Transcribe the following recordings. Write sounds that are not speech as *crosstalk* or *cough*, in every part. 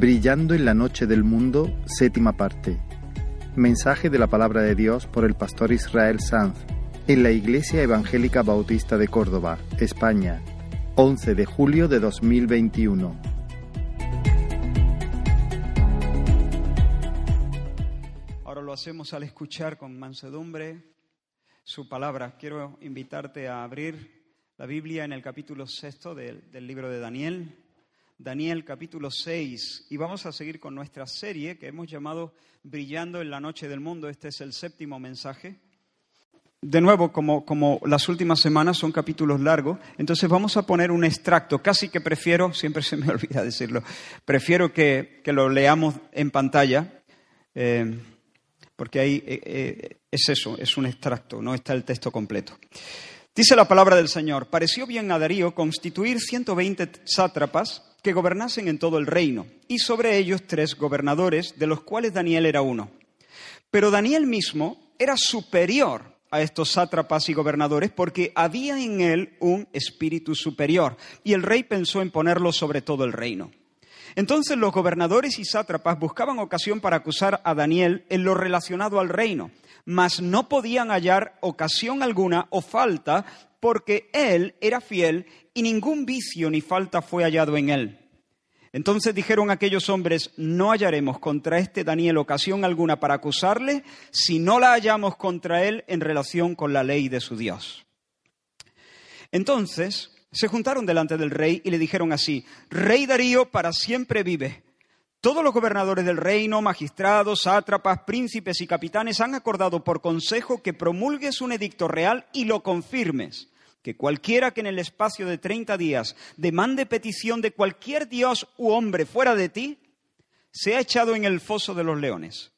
Brillando en la noche del mundo, séptima parte. Mensaje de la palabra de Dios por el pastor Israel Sanz en la Iglesia Evangélica Bautista de Córdoba, España, 11 de julio de 2021. Ahora lo hacemos al escuchar con mansedumbre su palabra. Quiero invitarte a abrir la Biblia en el capítulo sexto del, del libro de Daniel. Daniel capítulo 6 y vamos a seguir con nuestra serie que hemos llamado Brillando en la Noche del Mundo. Este es el séptimo mensaje. De nuevo, como, como las últimas semanas son capítulos largos, entonces vamos a poner un extracto. Casi que prefiero, siempre se me *laughs* olvida decirlo, prefiero que, que lo leamos en pantalla, eh, porque ahí eh, eh, es eso, es un extracto, no está el texto completo. Dice la palabra del Señor, pareció bien a Darío constituir 120 sátrapas que gobernasen en todo el reino, y sobre ellos tres gobernadores, de los cuales Daniel era uno. Pero Daniel mismo era superior a estos sátrapas y gobernadores porque había en él un espíritu superior, y el rey pensó en ponerlo sobre todo el reino. Entonces los gobernadores y sátrapas buscaban ocasión para acusar a Daniel en lo relacionado al reino, mas no podían hallar ocasión alguna o falta porque él era fiel y ningún vicio ni falta fue hallado en él. Entonces dijeron aquellos hombres, no hallaremos contra este Daniel ocasión alguna para acusarle si no la hallamos contra él en relación con la ley de su Dios. Entonces se juntaron delante del rey y le dijeron así, Rey Darío para siempre vive. Todos los gobernadores del reino, magistrados, sátrapas, príncipes y capitanes han acordado por consejo que promulgues un edicto real y lo confirmes que cualquiera que en el espacio de treinta días demande petición de cualquier dios u hombre fuera de ti, sea echado en el foso de los leones.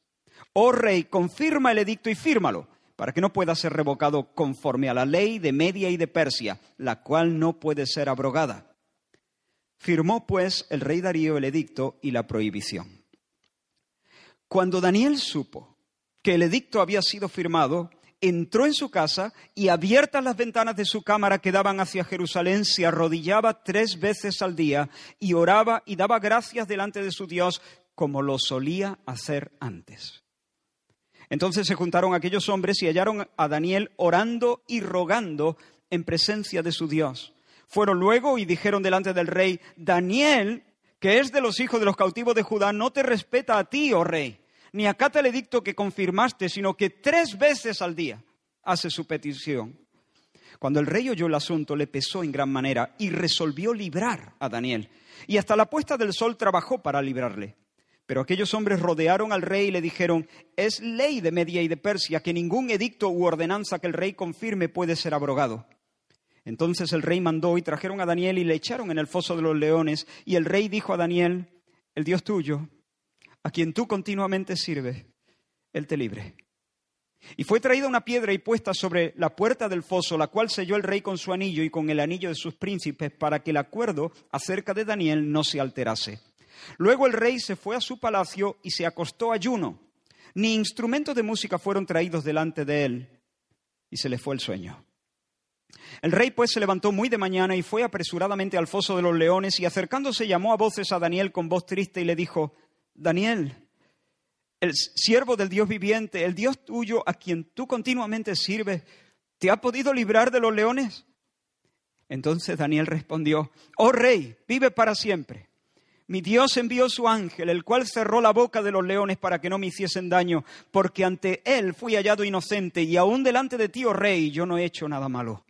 Oh rey, confirma el edicto y fírmalo, para que no pueda ser revocado conforme a la ley de Media y de Persia, la cual no puede ser abrogada. Firmó pues el rey Darío el edicto y la prohibición. Cuando Daniel supo que el edicto había sido firmado, entró en su casa y abiertas las ventanas de su cámara que daban hacia Jerusalén, se arrodillaba tres veces al día y oraba y daba gracias delante de su Dios como lo solía hacer antes. Entonces se juntaron aquellos hombres y hallaron a Daniel orando y rogando en presencia de su Dios. Fueron luego y dijeron delante del rey, Daniel, que es de los hijos de los cautivos de Judá, no te respeta a ti, oh rey ni acata el edicto que confirmaste, sino que tres veces al día hace su petición. Cuando el rey oyó el asunto, le pesó en gran manera y resolvió librar a Daniel. Y hasta la puesta del sol trabajó para librarle. Pero aquellos hombres rodearon al rey y le dijeron, es ley de Media y de Persia que ningún edicto u ordenanza que el rey confirme puede ser abrogado. Entonces el rey mandó y trajeron a Daniel y le echaron en el foso de los leones. Y el rey dijo a Daniel, el Dios tuyo, a quien tú continuamente sirves, Él te libre. Y fue traída una piedra y puesta sobre la puerta del foso, la cual selló el rey con su anillo y con el anillo de sus príncipes, para que el acuerdo acerca de Daniel no se alterase. Luego el rey se fue a su palacio y se acostó ayuno. Ni instrumentos de música fueron traídos delante de él, y se le fue el sueño. El rey pues se levantó muy de mañana y fue apresuradamente al foso de los leones, y acercándose llamó a voces a Daniel con voz triste y le dijo, Daniel, el siervo del Dios viviente, el Dios tuyo a quien tú continuamente sirves, ¿te ha podido librar de los leones? Entonces Daniel respondió, oh rey, vive para siempre. Mi Dios envió su ángel, el cual cerró la boca de los leones para que no me hiciesen daño, porque ante él fui hallado inocente, y aún delante de ti, oh rey, yo no he hecho nada malo.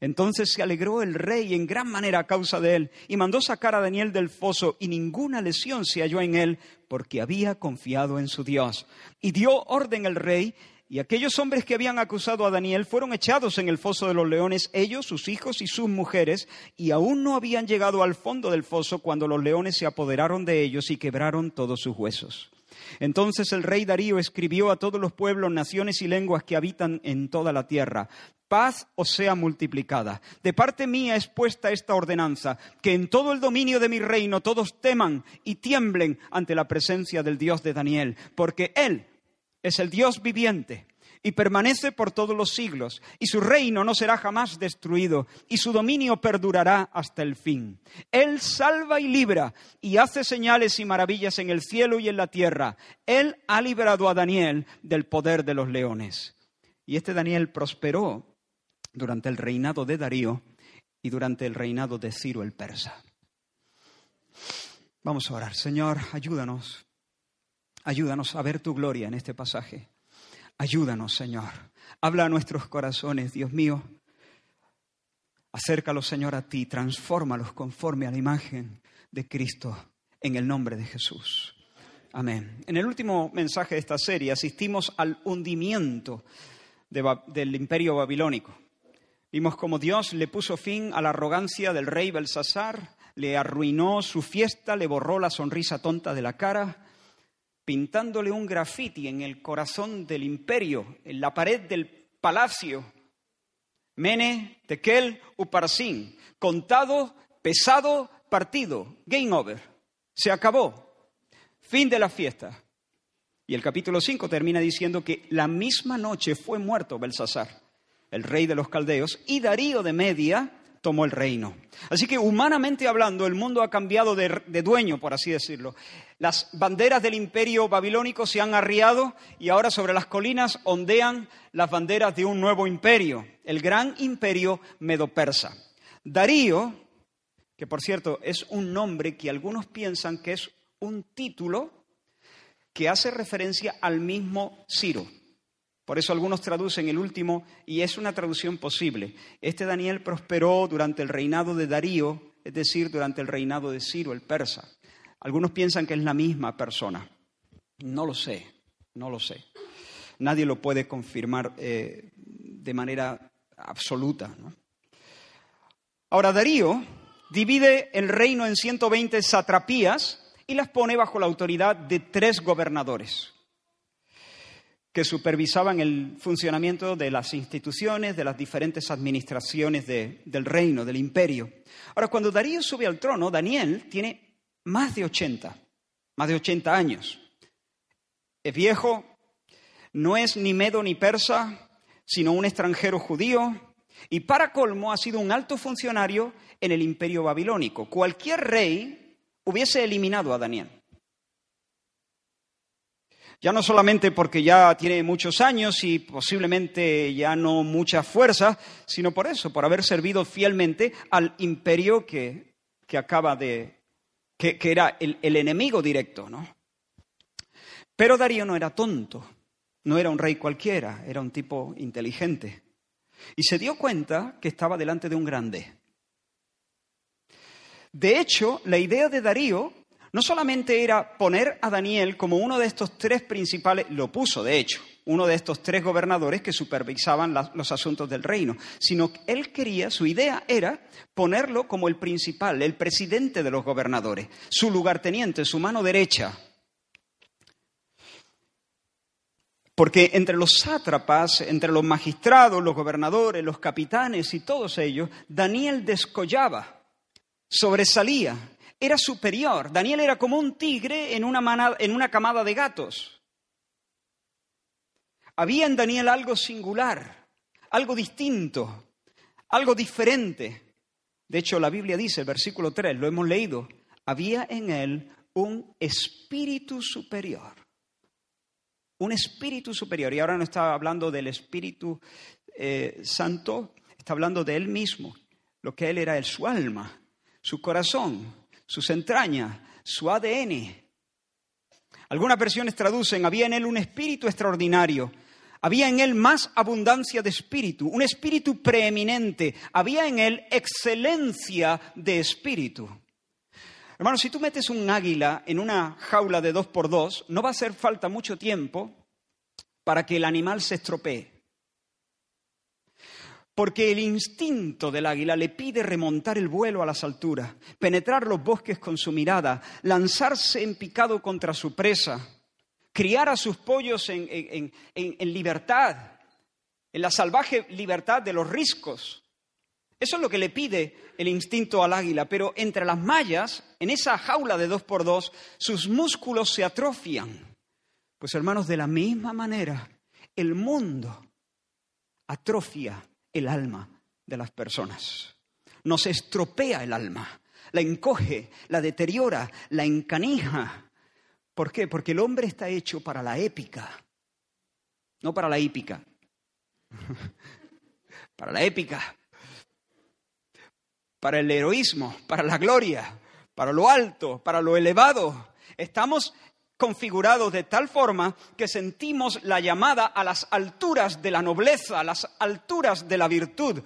Entonces se alegró el rey en gran manera a causa de él y mandó sacar a Daniel del foso y ninguna lesión se halló en él porque había confiado en su Dios. Y dio orden el rey y aquellos hombres que habían acusado a Daniel fueron echados en el foso de los leones, ellos, sus hijos y sus mujeres, y aún no habían llegado al fondo del foso cuando los leones se apoderaron de ellos y quebraron todos sus huesos. Entonces el rey Darío escribió a todos los pueblos, naciones y lenguas que habitan en toda la tierra, paz os sea multiplicada. De parte mía es puesta esta ordenanza, que en todo el dominio de mi reino todos teman y tiemblen ante la presencia del Dios de Daniel, porque Él es el Dios viviente y permanece por todos los siglos, y su reino no será jamás destruido, y su dominio perdurará hasta el fin. Él salva y libra, y hace señales y maravillas en el cielo y en la tierra. Él ha liberado a Daniel del poder de los leones. Y este Daniel prosperó durante el reinado de Darío y durante el reinado de Ciro el persa. Vamos a orar. Señor, ayúdanos. Ayúdanos a ver tu gloria en este pasaje. Ayúdanos, Señor. Habla a nuestros corazones, Dios mío. Acércalos, Señor, a ti. Transfórmalos conforme a la imagen de Cristo en el nombre de Jesús. Amén. En el último mensaje de esta serie asistimos al hundimiento del imperio babilónico. Vimos cómo Dios le puso fin a la arrogancia del rey Belsasar, le arruinó su fiesta, le borró la sonrisa tonta de la cara, pintándole un grafiti en el corazón del imperio, en la pared del palacio. Mene, Tekel, Uparsin. Contado, pesado, partido. Game over. Se acabó. Fin de la fiesta. Y el capítulo 5 termina diciendo que la misma noche fue muerto Belsasar, el rey de los caldeos, y Darío de Media tomó el reino. Así que humanamente hablando, el mundo ha cambiado de, dueño, por así decirlo. Las banderas del imperio babilónico se han arriado y ahora sobre las colinas ondean las banderas de un nuevo imperio, el gran imperio medo-persa. Darío, que por cierto es un nombre que algunos piensan que es un título que hace referencia al mismo Ciro. Por eso algunos traducen el último y es una traducción posible. Este Daniel prosperó durante el reinado de Darío, es decir, durante el reinado de Ciro, el persa. Algunos piensan que es la misma persona. No lo sé, no lo sé. Nadie lo puede confirmar eh, de manera absoluta. Ahora, Darío divide el reino en 120 satrapías y las pone bajo la autoridad de tres gobernadores que supervisaban el funcionamiento de las instituciones, de las diferentes administraciones del reino, del imperio. Ahora, cuando Darío sube al trono, Daniel tiene más de 80, más de 80 años. Es viejo, no es ni medo ni persa, sino un extranjero judío, y para colmo ha sido un alto funcionario en el imperio babilónico. Cualquier rey hubiese eliminado a Daniel. Ya no solamente porque ya tiene muchos años y posiblemente ya no mucha fuerza, sino por eso, por haber servido fielmente al imperio que, acaba de. Que, era el, el enemigo directo, ¿no? Pero Darío no era tonto, no era un rey cualquiera, era un tipo inteligente. Y se dio cuenta que estaba delante de un grande. De hecho, la idea de Darío no solamente era poner a Daniel como uno de estos tres principales, lo puso de hecho, uno de estos tres gobernadores que supervisaban los asuntos del reino, sino que él quería, su idea era ponerlo como el principal, el presidente de los gobernadores, su lugarteniente, su mano derecha. Porque entre los sátrapas, entre los magistrados, los gobernadores, los capitanes y todos ellos, Daniel descollaba, sobresalía, era superior. Daniel era como un tigre en una, en una camada de gatos. Había en Daniel algo singular, algo distinto, algo diferente. De hecho, la Biblia dice, versículo 3, lo hemos leído, había en él un espíritu superior. Un espíritu superior. Y ahora no está hablando del Espíritu eh, Santo, está hablando de él mismo. Lo que él era, es su alma, su corazón, sus entrañas, su ADN. Algunas versiones traducen, había en él un espíritu extraordinario, había en él más abundancia de espíritu, un espíritu preeminente, había en él excelencia de espíritu. Hermano, si tú metes un águila en una jaula de dos por dos, no va a hacer falta mucho tiempo para que el animal se estropee porque el instinto del águila le pide remontar el vuelo a las alturas, penetrar los bosques con su mirada, lanzarse en picado contra su presa, criar a sus pollos en, libertad, en la salvaje libertad de los riscos. Eso es lo que le pide el instinto al águila, pero entre las mallas, en esa jaula de dos por dos, sus músculos se atrofian. Pues hermanos, de la misma manera, El mundo atrofia el alma de las personas, nos estropea el alma, la encoge, la deteriora, la encanija. ¿Por qué? Porque el hombre está hecho para la épica, no para la hípica, *laughs* para la épica, para el heroísmo, para la gloria, para lo alto, para lo elevado. Estamos configurados de tal forma que sentimos la llamada a las alturas de la nobleza, a las alturas de la virtud.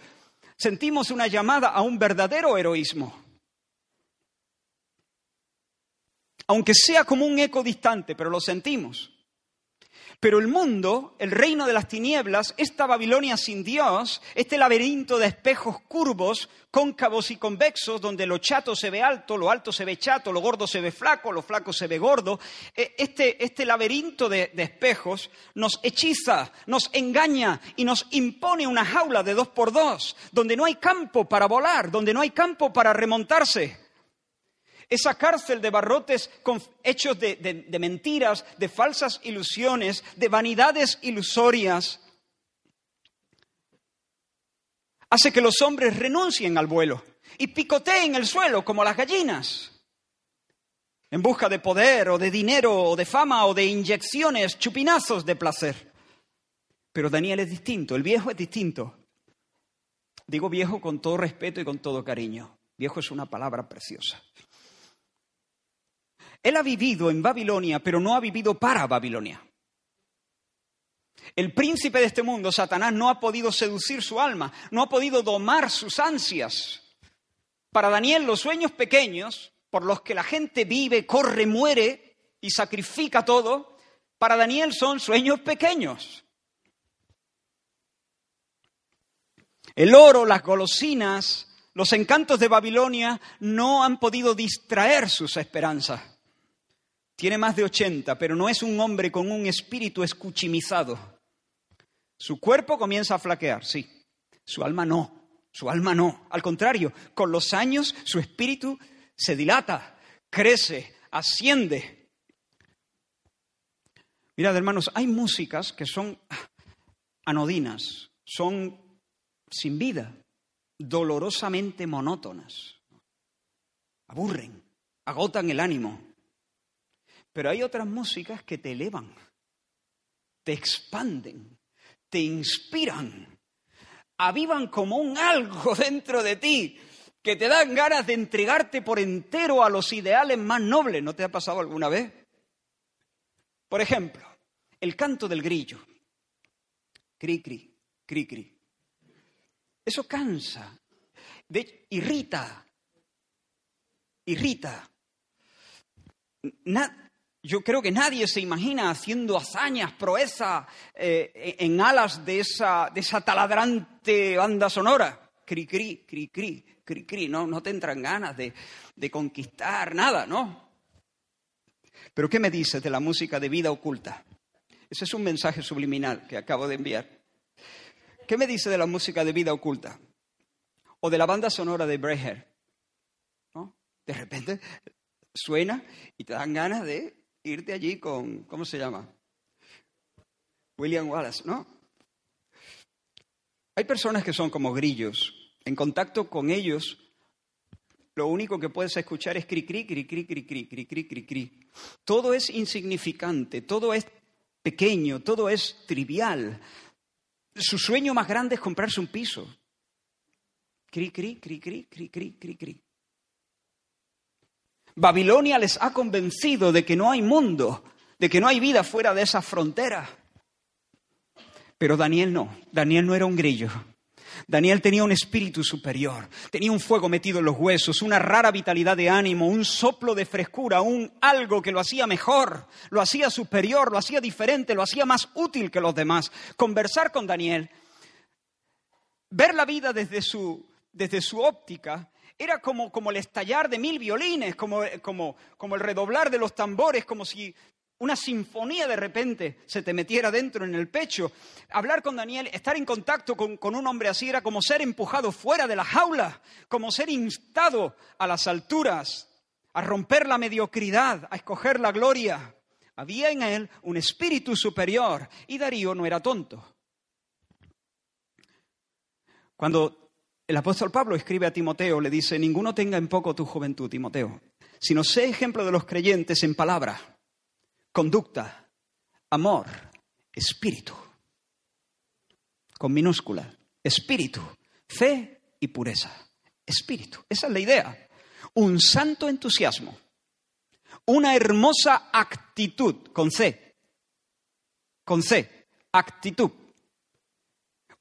Sentimos una llamada a un verdadero heroísmo. Aunque sea como un eco distante, pero lo sentimos. Pero el mundo, el reino de las tinieblas, esta Babilonia sin Dios, este laberinto de espejos curvos, cóncavos y convexos, donde lo chato se ve alto, lo alto se ve chato, lo gordo se ve flaco, lo flaco se ve gordo, e, este, este laberinto de, de espejos nos hechiza, nos engaña y nos impone una jaula de dos por dos, donde no hay campo para volar, donde no hay campo para remontarse. Esa cárcel de barrotes hechos de, mentiras, de falsas ilusiones, de vanidades ilusorias, hace que los hombres renuncien al vuelo y picoteen el suelo como las gallinas, en busca de poder o de dinero o de fama o de inyecciones, chupinazos de placer. Pero Daniel es distinto, el viejo es distinto. Digo viejo con todo respeto y con todo cariño. Viejo es una palabra preciosa. Él ha vivido en Babilonia, pero no ha vivido para Babilonia. El príncipe de este mundo, Satanás, no ha podido seducir su alma, no ha podido domar sus ansias. Para Daniel, los sueños pequeños, por los que la gente vive, corre, muere y sacrifica todo, para Daniel son sueños pequeños. El oro, las golosinas, los encantos de Babilonia no han podido distraer sus esperanzas. Tiene más de 80, pero no es un hombre con un espíritu escuchimizado. Su cuerpo comienza a flaquear, sí. Su alma no. Su alma no. Al contrario, con los años su espíritu se dilata, crece, asciende. Mirad, hermanos, hay músicas que son anodinas, son sin vida, dolorosamente monótonas. Aburren, agotan el ánimo. Pero hay otras músicas que te elevan, te expanden, te inspiran, avivan como un algo *laughs* dentro de ti que te dan ganas de entregarte por entero a los ideales más nobles. ¿No te ha pasado alguna vez? Por ejemplo, el canto del grillo. Cri, cri, cri, cri. Eso cansa, de, irrita, irrita yo creo que nadie se imagina haciendo hazañas, proezas eh, en alas de esa, de esa taladrante banda sonora. Cri, cri, cri, cri, cri, cri. No, no tendrán ganas de, de conquistar nada, ¿no? Pero ¿qué me dices de la música de vida oculta? Ese es un mensaje subliminal que acabo de enviar. ¿Qué me dice de la música de vida oculta? O de la banda sonora de Breher. ¿No? De repente suena y te dan ganas de irte allí con, ¿cómo se llama? William Wallace, ¿no? Hay personas que son como grillos. En contacto con ellos, lo único que puedes escuchar es cri cri cri cri cri cri cri cri cri cri. Todo es insignificante, todo es pequeño, todo es trivial. Su sueño más grande es comprarse un piso. Cri cri cri cri cri cri cri cri. Babilonia les ha convencido de que no hay mundo, de que no hay vida fuera de esa frontera. Pero Daniel no, Daniel no era un grillo. Daniel tenía un espíritu superior, tenía un fuego metido en los huesos, una rara vitalidad de ánimo, un soplo de frescura, un algo que lo hacía mejor, lo hacía superior, lo hacía diferente, lo hacía más útil que los demás. Conversar con Daniel, ver la vida desde su, desde su óptica, era como, como el estallar de mil violines, como, como, como el redoblar de los tambores, como si una sinfonía de repente se te metiera dentro en el pecho. Hablar con Daniel, estar en contacto con, con, un hombre así era como ser empujado fuera de la jaula, como ser instado a las alturas, a romper la mediocridad, a escoger la gloria, Había en él un espíritu superior y Darío no era tonto. Cuando el apóstol Pablo escribe a Timoteo, le dice, ninguno tenga en poco tu juventud, Timoteo, sino sé ejemplo de los creyentes en palabra, conducta, amor, espíritu, con minúscula, espíritu, fe y pureza. Espíritu, esa es la idea. Un santo entusiasmo, una hermosa actitud, con C, con C, actitud,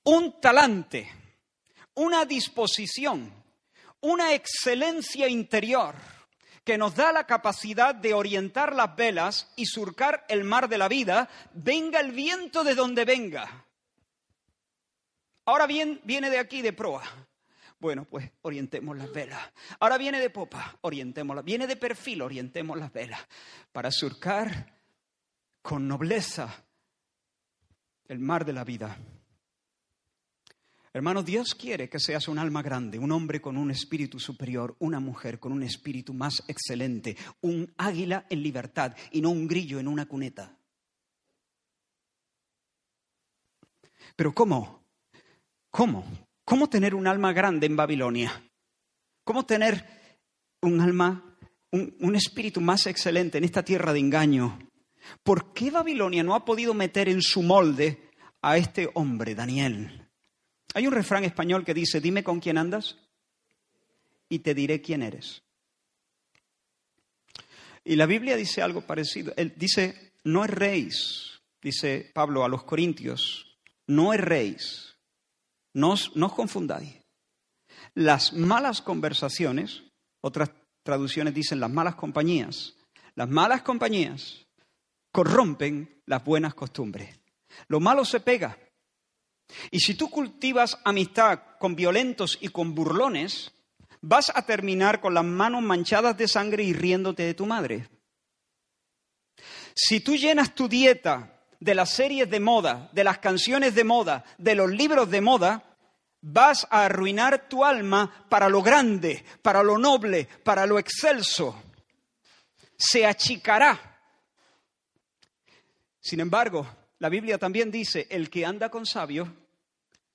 un talante, una disposición, una excelencia interior que nos da la capacidad de orientar las velas y surcar el mar de la vida, venga el viento de donde venga. Ahora bien, viene de aquí de proa. Bueno, pues orientemos las velas. Ahora viene de popa, orientémoslas. Viene de perfil, orientemos las velas. Para surcar con nobleza el mar de la vida. Hermano, Dios quiere que seas un alma grande, un hombre con un espíritu superior, una mujer con un espíritu más excelente, un águila en libertad y no un grillo en una cuneta. Pero ¿cómo? ¿Cómo? ¿Cómo tener un alma grande en Babilonia? ¿Cómo tener un alma, un, un espíritu más excelente en esta tierra de engaño? ¿Por qué Babilonia no ha podido meter en su molde a este hombre, Daniel? Hay un refrán español que dice, dime con quién andas y te diré quién eres. Y la Biblia dice algo parecido. Él dice, no erréis, dice Pablo a los Corintios, no erréis, no os, no os confundáis. Las malas conversaciones, otras traducciones dicen las malas compañías, las malas compañías corrompen las buenas costumbres. Lo malo se pega, y si tú cultivas amistad con violentos y con burlones, vas a terminar con las manos manchadas de sangre y riéndote de tu madre. Si tú llenas tu dieta de las series de moda, de las canciones de moda, de los libros de moda, vas a arruinar tu alma para lo grande, para lo noble, para lo excelso. Se achicará. Sin embargo, la Biblia también dice, el que anda con sabio,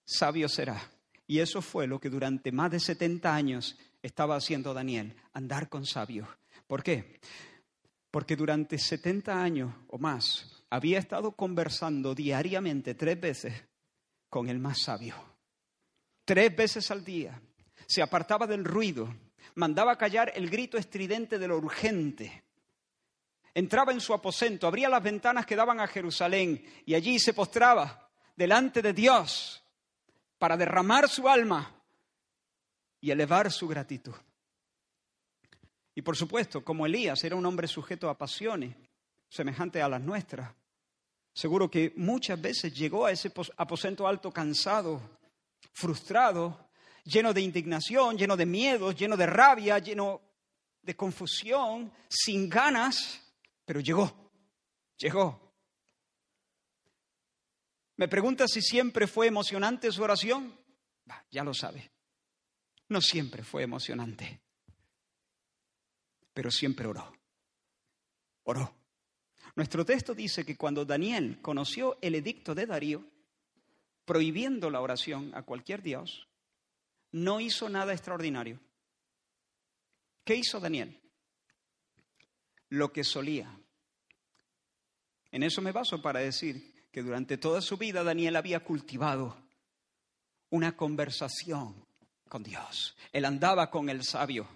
sabio será. Y eso fue lo que durante más de 70 años estaba haciendo Daniel, andar con sabio. ¿Por qué? Porque durante 70 años o más había estado conversando diariamente tres veces con el más sabio. Tres veces al día. Se apartaba del ruido, mandaba callar el grito estridente de lo urgente entraba en su aposento, abría las ventanas que daban a Jerusalén y allí se postraba delante de Dios para derramar su alma y elevar su gratitud. Y por supuesto, como Elías era un hombre sujeto a pasiones semejantes a las nuestras, seguro que muchas veces llegó a ese aposento alto cansado, frustrado, lleno de indignación, lleno de miedo, lleno de rabia, lleno de confusión, sin ganas pero llegó, llegó. ¿Me pregunta si siempre fue emocionante su oración? ya lo sabe. No siempre fue emocionante, pero siempre oró. Oró. Nuestro texto dice que cuando Daniel conoció el edicto de Darío, prohibiendo la oración a cualquier dios, no hizo nada extraordinario. ¿Qué hizo Daniel? Lo que solía. En eso me baso para decir que durante toda su vida Daniel había cultivado una conversación con Dios. Él andaba con el sabio.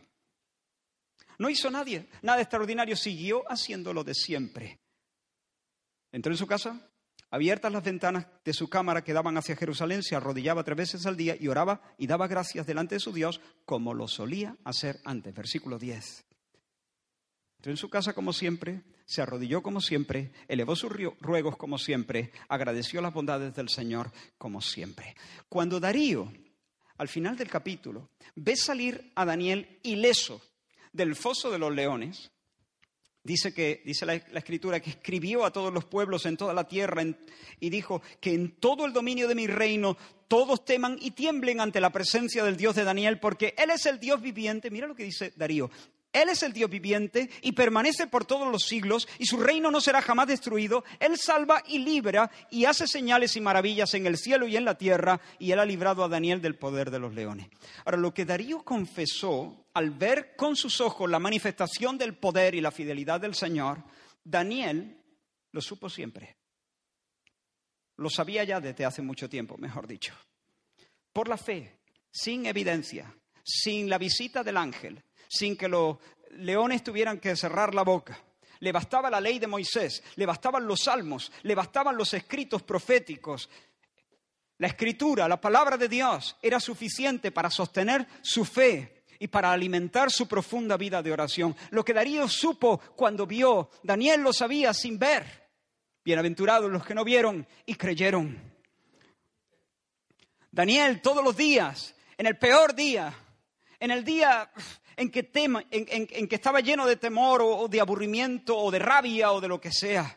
No hizo nadie, nada extraordinario, siguió haciéndolo de siempre. Entró en su casa, abiertas las ventanas de su cámara que daban hacia Jerusalén, se arrodillaba tres veces al día y oraba y daba gracias delante de su Dios como lo solía hacer antes. Versículo 10 en su casa como siempre, se arrodilló como siempre, elevó sus ruegos como siempre, agradeció las bondades del Señor como siempre. Cuando Darío, al final del capítulo, ve salir a Daniel ileso del foso de los leones, Dice que dice la, escritura que escribió a todos los pueblos en toda la tierra y dijo que en todo el dominio de mi reino todos teman y tiemblen ante la presencia del Dios de Daniel porque él es el Dios viviente. Mira lo que dice Darío Él es el Dios viviente y permanece por todos los siglos y su reino no será jamás destruido. Él salva y libra y hace señales y maravillas en el cielo y en la tierra y él ha librado a Daniel del poder de los leones. Ahora, lo que Darío confesó al ver con sus ojos la manifestación del poder y la fidelidad del Señor, Daniel lo supo siempre. Lo sabía ya desde hace mucho tiempo, mejor dicho. Por la fe, sin evidencia, sin la visita del ángel, sin que los leones tuvieran que cerrar la boca. Le bastaba la ley de Moisés, le bastaban los salmos, le bastaban los escritos proféticos. La escritura, la palabra de Dios, era suficiente para sostener su fe y para alimentar su profunda vida de oración. Lo que Darío supo cuando vio, Daniel lo sabía sin ver. Bienaventurados los que no vieron y creyeron. Daniel todos los días, en el peor día, en el día en que, en, que estaba lleno de temor o, de aburrimiento o de rabia o de lo que sea,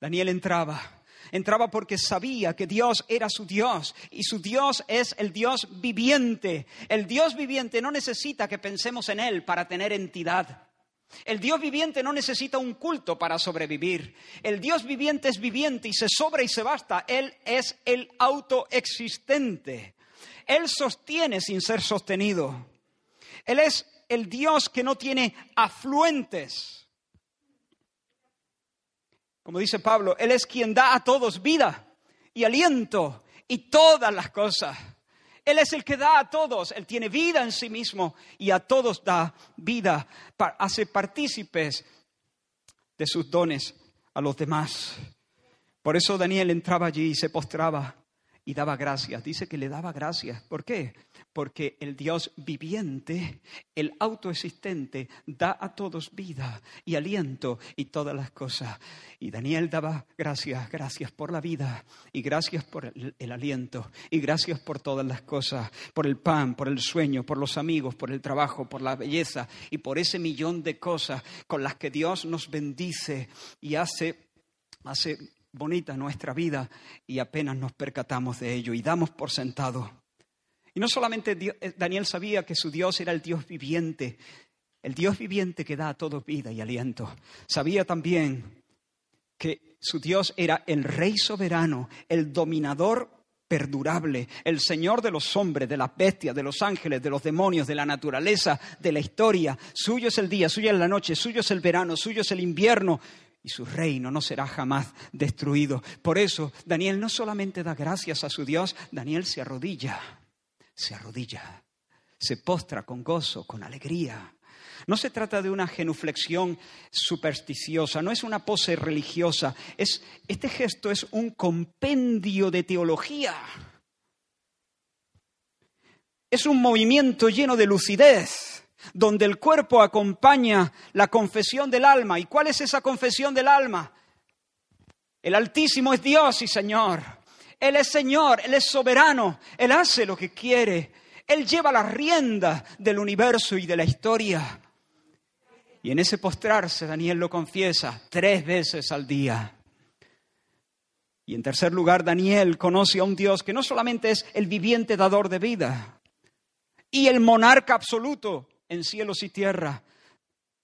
Daniel entraba. Entraba porque sabía que Dios era su Dios y su Dios es el Dios viviente. El Dios viviente no necesita que pensemos en Él para tener entidad. El Dios viviente no necesita un culto para sobrevivir. El Dios viviente es viviente y se sobra y se basta. Él es el autoexistente. Él sostiene sin ser sostenido. Él es el Dios que no tiene afluentes. Como dice Pablo, Él es quien da a todos vida y aliento y todas las cosas. Él es el que da a todos, Él tiene vida en sí mismo y a todos da vida, hace partícipes de sus dones a los demás. Por eso Daniel entraba allí y se postraba y daba gracias. Dice que le daba gracias. ¿Por qué? Porque el Dios viviente, el autoexistente, da a todos vida y aliento y todas las cosas. Y Daniel daba gracias, gracias por la vida y gracias por el, aliento y gracias por todas las cosas, por el pan, por el sueño, por los amigos, por el trabajo, por la belleza y por ese millón de cosas con las que Dios nos bendice y hace hace bonita nuestra vida y apenas nos percatamos de ello y damos por sentado. No solamente eh, Daniel sabía que su Dios era el Dios viviente, el Dios viviente que da a todos vida y aliento. Sabía también que su Dios era el Rey soberano, el dominador perdurable, el Señor de los hombres, de las bestias, de los ángeles, de los demonios, de la naturaleza, de la historia. Suyo es el día, suya es la noche, suyo es el verano, suyo es el invierno y su reino no será jamás destruido. Por eso Daniel no solamente da gracias a su Dios, Daniel se arrodilla, se arrodilla, se postra con gozo, con alegría. No se trata de una genuflexión supersticiosa, no es una pose religiosa, es, este gesto es un compendio de teología. Es un movimiento lleno de lucidez donde el cuerpo acompaña la confesión del alma. ¿Y cuál es esa confesión del alma? El Altísimo es Dios y Señor. Él es Señor, Él es soberano, Él hace lo que quiere. Él lleva la rienda del universo y de la historia. Y en ese postrarse, Daniel lo confiesa tres veces al día. Y en tercer lugar, Daniel conoce a un Dios que no solamente es el viviente dador de vida y el monarca absoluto, en cielos y tierra.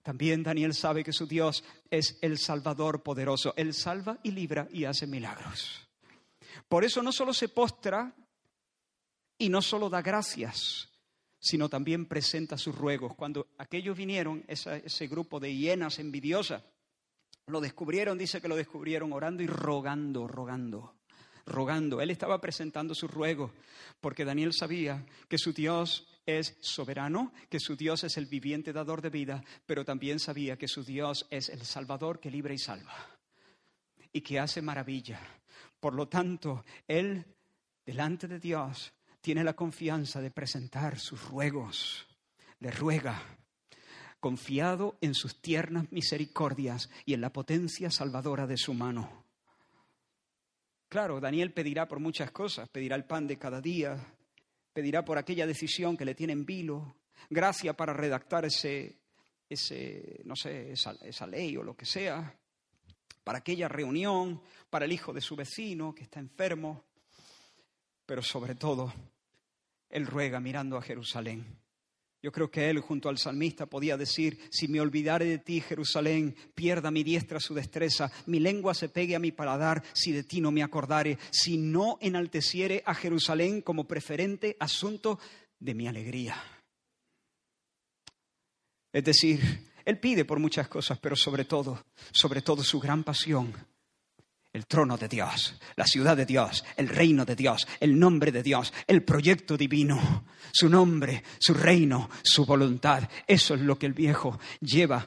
También Daniel sabe que su Dios es el Salvador poderoso. Él salva y libra y hace milagros. Por eso no solo se postra y no solo da gracias, sino también presenta sus ruegos. Cuando aquellos vinieron, ese grupo de hienas envidiosas, lo descubrieron, dice que lo descubrieron orando y rogando, rogando, rogando. Él estaba presentando sus ruegos, porque Daniel sabía que su Dios es soberano, que su Dios es el viviente dador de vida, pero también sabía que su Dios es el Salvador que libra y salva y que hace maravilla. Por lo tanto, Él, delante de Dios, tiene la confianza de presentar sus ruegos. Le ruega, confiado en sus tiernas misericordias y en la potencia salvadora de su mano. Claro, Daniel pedirá por muchas cosas, pedirá el pan de cada día, pedirá por aquella decisión que le tiene en vilo, gracia para redactar ese, ese no sé, esa, esa ley o lo que sea, para aquella reunión, para el hijo de su vecino que está enfermo, pero sobre todo, él ruega mirando a Jerusalén, Yo creo que él, junto al salmista, podía decir, si me olvidare de ti, Jerusalén, pierda mi diestra su destreza, mi lengua se pegue a mi paladar, si de ti no me acordare, si no enalteciere a Jerusalén como preferente asunto de mi alegría. Es decir, él pide por muchas cosas, pero sobre todo, sobre todo su gran pasión el trono de Dios, la ciudad de Dios, el reino de Dios, el nombre de Dios, el proyecto divino, su nombre, su reino, su voluntad. Eso es lo que el viejo lleva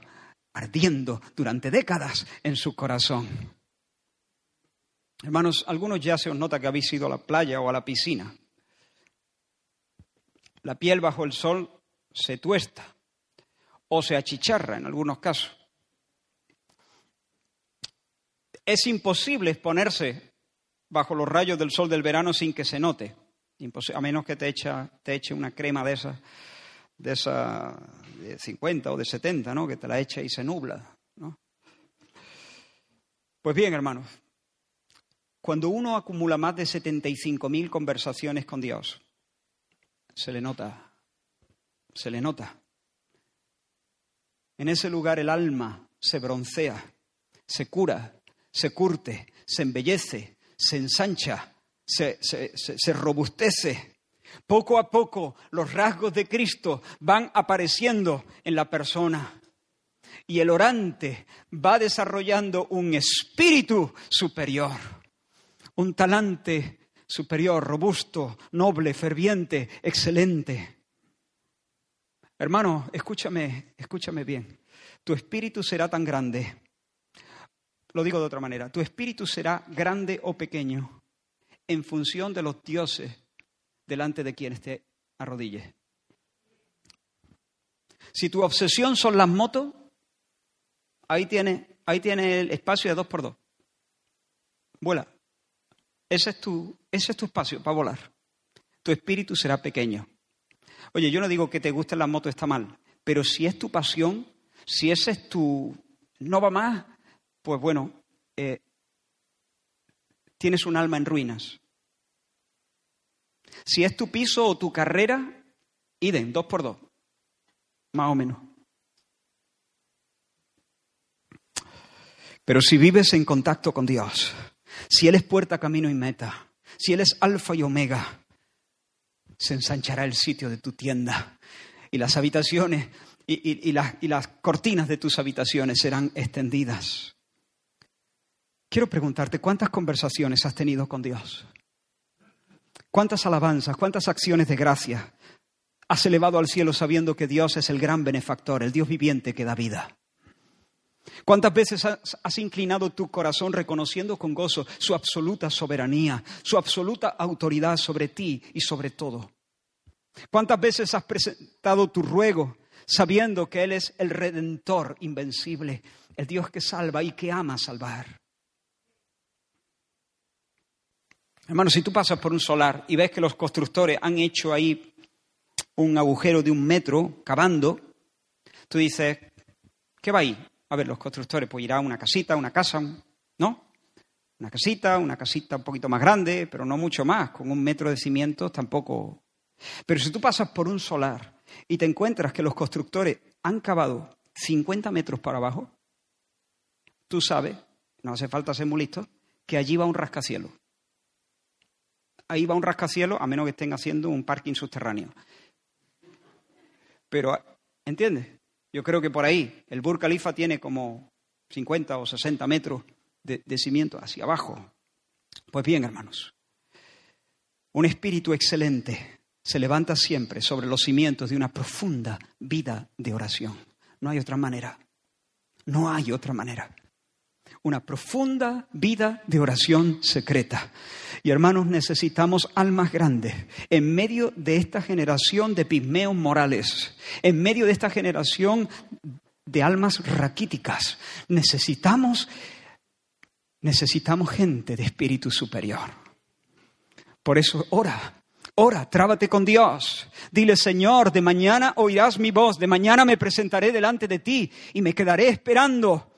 ardiendo durante décadas en su corazón. Hermanos, algunos ya se os nota que habéis ido a la playa o a la piscina. La piel bajo el sol se tuesta o se achicharra en algunos casos. Es imposible exponerse bajo los rayos del sol del verano sin que se note, a menos que te, eche una crema de esa, de esa de 50 o de 70, ¿no? que te la eche y se nubla. Pues bien, hermanos, cuando uno acumula más de 75.000 conversaciones con Dios, se le nota, se le nota. En ese lugar el alma se broncea, se cura, se curte, se embellece, se ensancha, se, robustece. Poco a poco los rasgos de Cristo van apareciendo en la persona y el orante va desarrollando un espíritu superior, un talante superior, robusto, noble, ferviente, excelente. Hermano, escúchame, escúchame bien. Tu espíritu será tan grande lo digo de otra manera, tu espíritu será grande o pequeño en función de los dioses delante de quienes te arrodilles. Si tu obsesión son las motos, ahí tiene, ahí tiene el espacio de dos por dos. Vuela. Ese es, tu, ese es tu espacio para volar. Tu espíritu será pequeño. Oye, yo no digo que te gusten las motos está mal, pero si es tu pasión, si ese es tu... no va más, pues bueno, eh, tienes un alma en ruinas. Si es tu piso o tu carrera, iden, dos por dos, más o menos. Pero si vives en contacto con Dios, si Él es puerta, camino y meta, si Él es alfa y omega, se ensanchará el sitio de tu tienda y las habitaciones y, las, y las cortinas de tus habitaciones serán extendidas. Quiero preguntarte, ¿cuántas conversaciones has tenido con Dios? ¿Cuántas alabanzas, cuántas acciones de gracia has elevado al cielo sabiendo que Dios es el gran benefactor, el Dios viviente que da vida? ¿Cuántas veces has, inclinado tu corazón reconociendo con gozo su absoluta soberanía, su absoluta autoridad sobre ti y sobre todo? ¿Cuántas veces has presentado tu ruego sabiendo que Él es el redentor invencible, el Dios que salva y que ama salvar? Hermano, si tú pasas por un solar y ves que los constructores han hecho ahí un agujero de un metro cavando, tú dices, ¿qué va ahí? A ver, los constructores, pues irá a una casita, una casa, ¿no? Una casita, una casita un poquito más grande, pero no mucho más, con un metro de cimientos tampoco. Pero si tú pasas por un solar y te encuentras que los constructores han cavado 50 metros para abajo, tú sabes, no hace falta ser muy listo, que allí va un rascacielos ahí va un rascacielos, a menos que estén haciendo un parking subterráneo. Pero, ¿entiendes? Yo creo que por ahí el Burj Khalifa tiene como 50 o 60 metros de, de cimiento hacia abajo. Pues bien, hermanos, un espíritu excelente se levanta siempre sobre los cimientos de una profunda vida de oración. No hay otra manera. No hay otra manera una profunda vida de oración secreta. Y hermanos, necesitamos almas grandes en medio de esta generación de pigmeos morales, en medio de esta generación de almas raquíticas. Necesitamos, necesitamos gente de espíritu superior. Por eso ora, Ora, trábate con Dios. Dile, Señor, de mañana oirás mi voz, de mañana me presentaré delante de ti y me quedaré esperando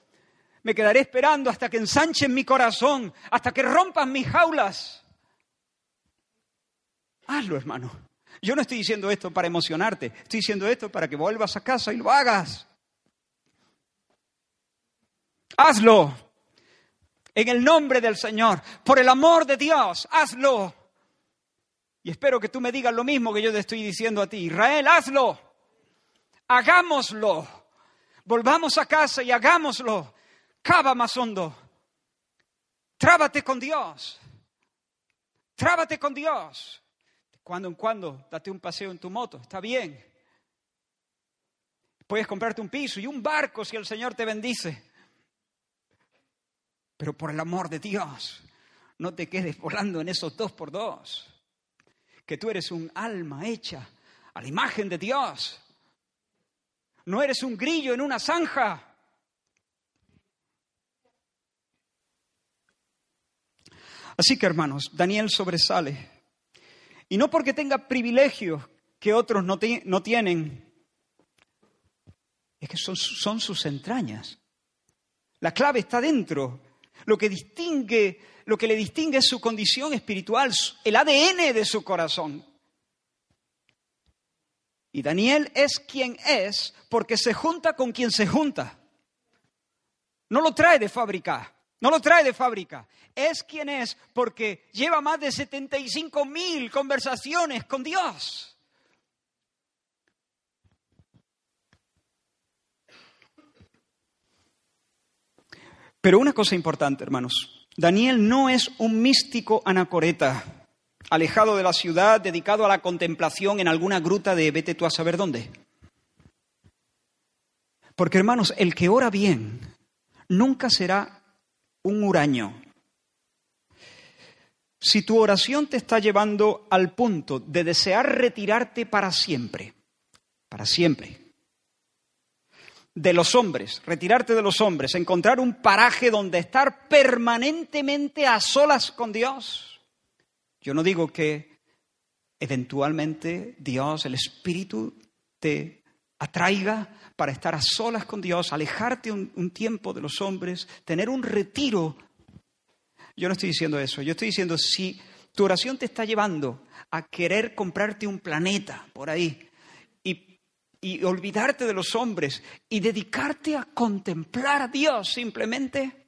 me quedaré esperando hasta que ensanchen mi corazón, hasta que rompan mis jaulas. Hazlo, hermano. Yo no estoy diciendo esto para emocionarte, estoy diciendo esto para que vuelvas a casa y lo hagas. Hazlo. En el nombre del Señor, por el amor de Dios, hazlo. Y espero que tú me digas lo mismo que yo te estoy diciendo a ti. Israel, hazlo. Hagámoslo. Volvamos a casa y hagámoslo. Cava más hondo. Trábate con Dios. Trábate con Dios. De cuando en cuando, date un paseo en tu moto. Está bien. Puedes comprarte un piso y un barco si el Señor te bendice. Pero por el amor de Dios, no te quedes volando en esos dos por dos. Que tú eres un alma hecha a la imagen de Dios. No eres un grillo en una zanja. Así que hermanos, Daniel sobresale. Y no porque tenga privilegios que otros no, no tienen, es que son, son sus entrañas. La clave está dentro lo que distingue, lo que le distingue es su condición espiritual, el ADN de su corazón. Y Daniel es quien es porque se junta con quien se junta. No lo trae de fábrica, no lo trae de fábrica. Es quien es porque lleva más de 75 mil conversaciones con Dios. Pero una cosa importante, hermanos, Daniel no es un místico anacoreta, alejado de la ciudad, dedicado a la contemplación en alguna gruta de vete tú a saber dónde. Porque, hermanos, el que ora bien nunca será un huraño. Si tu oración te está llevando al punto de desear retirarte para siempre, para siempre, de los hombres, retirarte de los hombres, encontrar un paraje donde estar permanentemente a solas con Dios. Yo no digo que eventualmente Dios, el Espíritu, te atraiga para estar a solas con Dios, alejarte un, tiempo de los hombres, tener un retiro. Yo no estoy diciendo eso, yo estoy diciendo si tu oración te está llevando a querer comprarte un planeta por ahí, y olvidarte de los hombres y dedicarte a contemplar a Dios simplemente,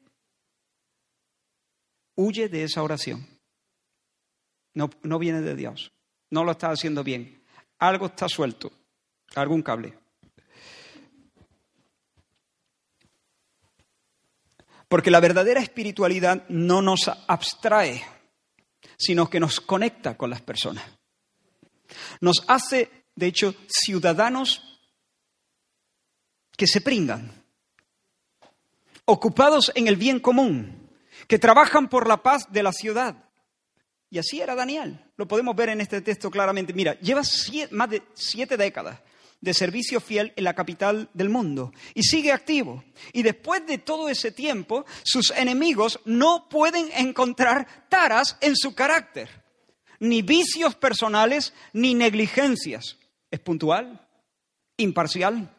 huye de esa oración. No, no viene de Dios. No lo estás haciendo bien. Algo está suelto. Algún cable. Porque la verdadera espiritualidad no nos abstrae, sino que nos conecta con las personas. Nos hace de hecho, ciudadanos que se pringan, ocupados en el bien común, que trabajan por la paz de la ciudad. Y así era Daniel. Lo podemos ver en este texto claramente. Mira, lleva más de siete décadas de servicio fiel en la capital del mundo y sigue activo. Y después de todo ese tiempo, sus enemigos no pueden encontrar taras en su carácter, ni vicios personales, ni negligencias. Es puntual, imparcial,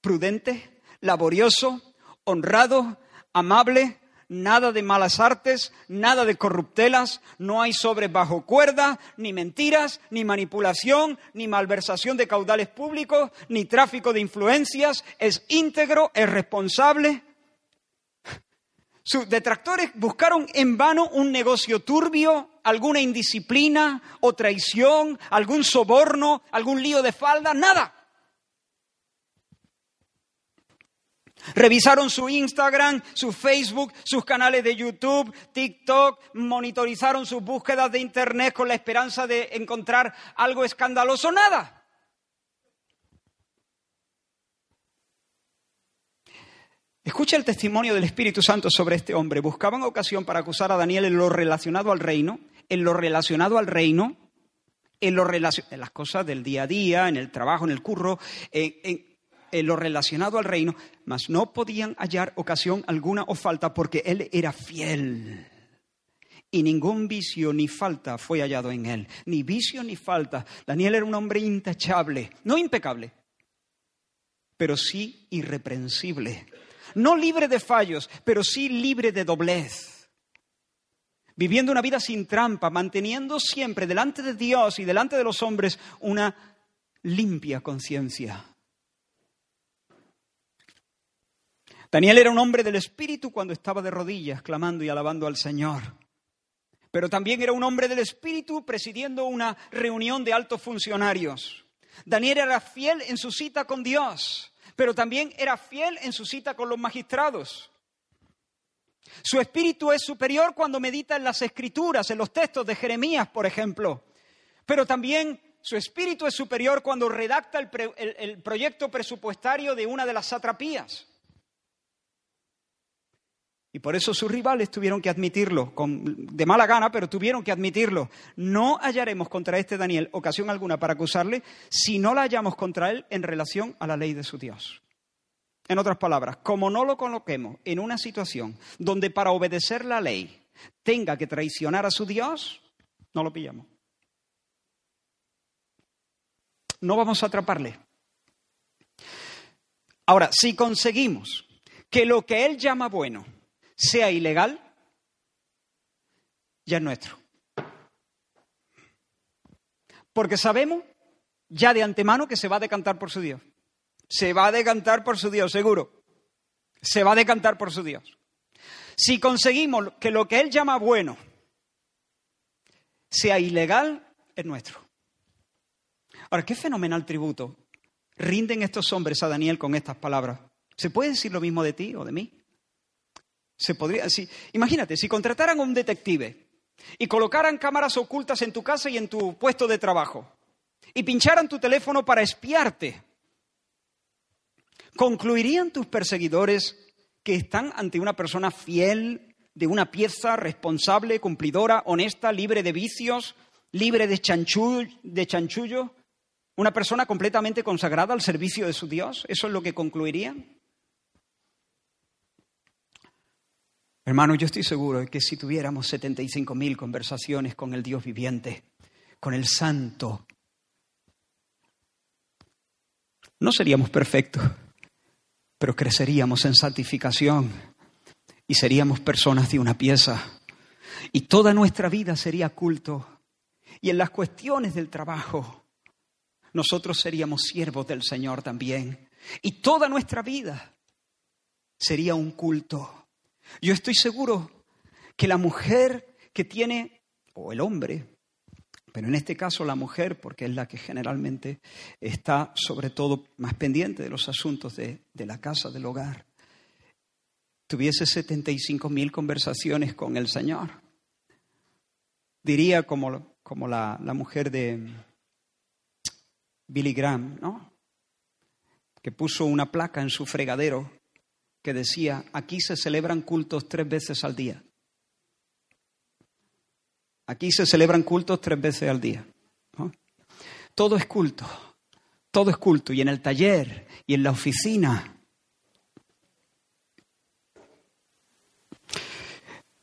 prudente, laborioso, honrado, amable, nada de malas artes, nada de corruptelas, no hay sobre bajo cuerda, ni mentiras, ni manipulación, ni malversación de caudales públicos, ni tráfico de influencias, es íntegro, es responsable. Sus detractores buscaron en vano un negocio turbio, alguna indisciplina o traición, algún soborno, algún lío de falda, nada. Revisaron su Instagram, su Facebook, sus canales de YouTube, TikTok, monitorizaron sus búsquedas de Internet con la esperanza de encontrar algo escandaloso, nada. Escucha el testimonio del Espíritu Santo sobre este hombre. Buscaban ocasión para acusar a Daniel en lo relacionado al reino, en lo relacionado al reino, en, lo en las cosas del día a día, en el trabajo, en el curro, en, en lo relacionado al reino, mas no podían hallar ocasión alguna o falta porque él era fiel. Y ningún vicio ni falta fue hallado en él. Ni vicio ni falta. Daniel era un hombre intachable, no impecable, pero sí irreprensible no libre de fallos, pero sí libre de doblez. viviendo una vida sin trampa, manteniendo siempre delante de Dios y delante de los hombres una limpia conciencia. Daniel era un hombre del Espíritu cuando estaba de rodillas, clamando y alabando al Señor. Pero también era un hombre del Espíritu presidiendo una reunión de altos funcionarios. Daniel era fiel en su cita con Dios, pero también era fiel en su cita con los magistrados. Su espíritu es superior cuando medita en las escrituras, en los textos de Jeremías, por ejemplo. Pero también su espíritu es superior cuando redacta el, proyecto presupuestario de una de las satrapías. Y por eso sus rivales tuvieron que admitirlo, de mala gana, pero tuvieron que admitirlo. No hallaremos contra este Daniel ocasión alguna para acusarle si no la hallamos contra él en relación a la ley de su Dios. En otras palabras, como no lo coloquemos en una situación donde para obedecer la ley tenga que traicionar a su Dios, no lo pillamos. No vamos a atraparle. Ahora, si conseguimos que lo que él llama bueno sea ilegal, ya es nuestro. Porque sabemos ya de antemano que se va a decantar por su Dios. Se va a decantar por su Dios, seguro. Se va a decantar por su Dios. Si conseguimos que lo que Él llama bueno sea ilegal, es nuestro. Ahora, qué fenomenal tributo rinden estos hombres a Daniel con estas palabras. ¿Se puede decir lo mismo de ti o de mí? Se podría, si, imagínate, si contrataran a un detective y colocaran cámaras ocultas en tu casa y en tu puesto de trabajo y pincharan tu teléfono para espiarte ¿Concluirían tus perseguidores que están ante una persona fiel, de una pieza responsable, cumplidora, honesta, libre de vicios, libre de, de chanchullo? ¿Una persona completamente consagrada al servicio de su Dios? ¿Eso es lo que concluirían? Hermano, yo estoy seguro de que si tuviéramos 75.000 conversaciones con el Dios viviente, con el Santo, no seríamos perfectos pero creceríamos en santificación y seríamos personas de una pieza. Y toda nuestra vida sería culto. Y en las cuestiones del trabajo, nosotros seríamos siervos del Señor también. Y toda nuestra vida sería un culto. Yo estoy seguro que la mujer que tiene, o el hombre, pero en este caso la mujer, porque es la que generalmente está sobre todo más pendiente de los asuntos de, la casa, del hogar, tuviese 75 mil conversaciones con el Señor. Diría como, como la, la mujer de Billy Graham, ¿no? que puso una placa en su fregadero que decía, aquí se celebran cultos tres veces al día. Aquí se celebran cultos tres veces al día. Todo es culto, todo es culto. Y en el taller y en la oficina.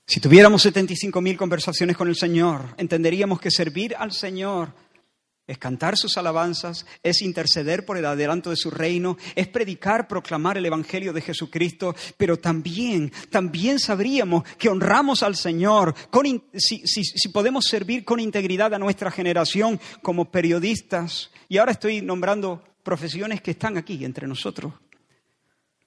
Si tuviéramos 75.000 conversaciones con el Señor, entenderíamos que servir al Señor es cantar sus alabanzas, es interceder por el adelanto de su reino, es predicar, proclamar el Evangelio de Jesucristo, pero también, también sabríamos que honramos al Señor si, si podemos servir con integridad a nuestra generación como periodistas. Y ahora estoy nombrando profesiones que están aquí entre nosotros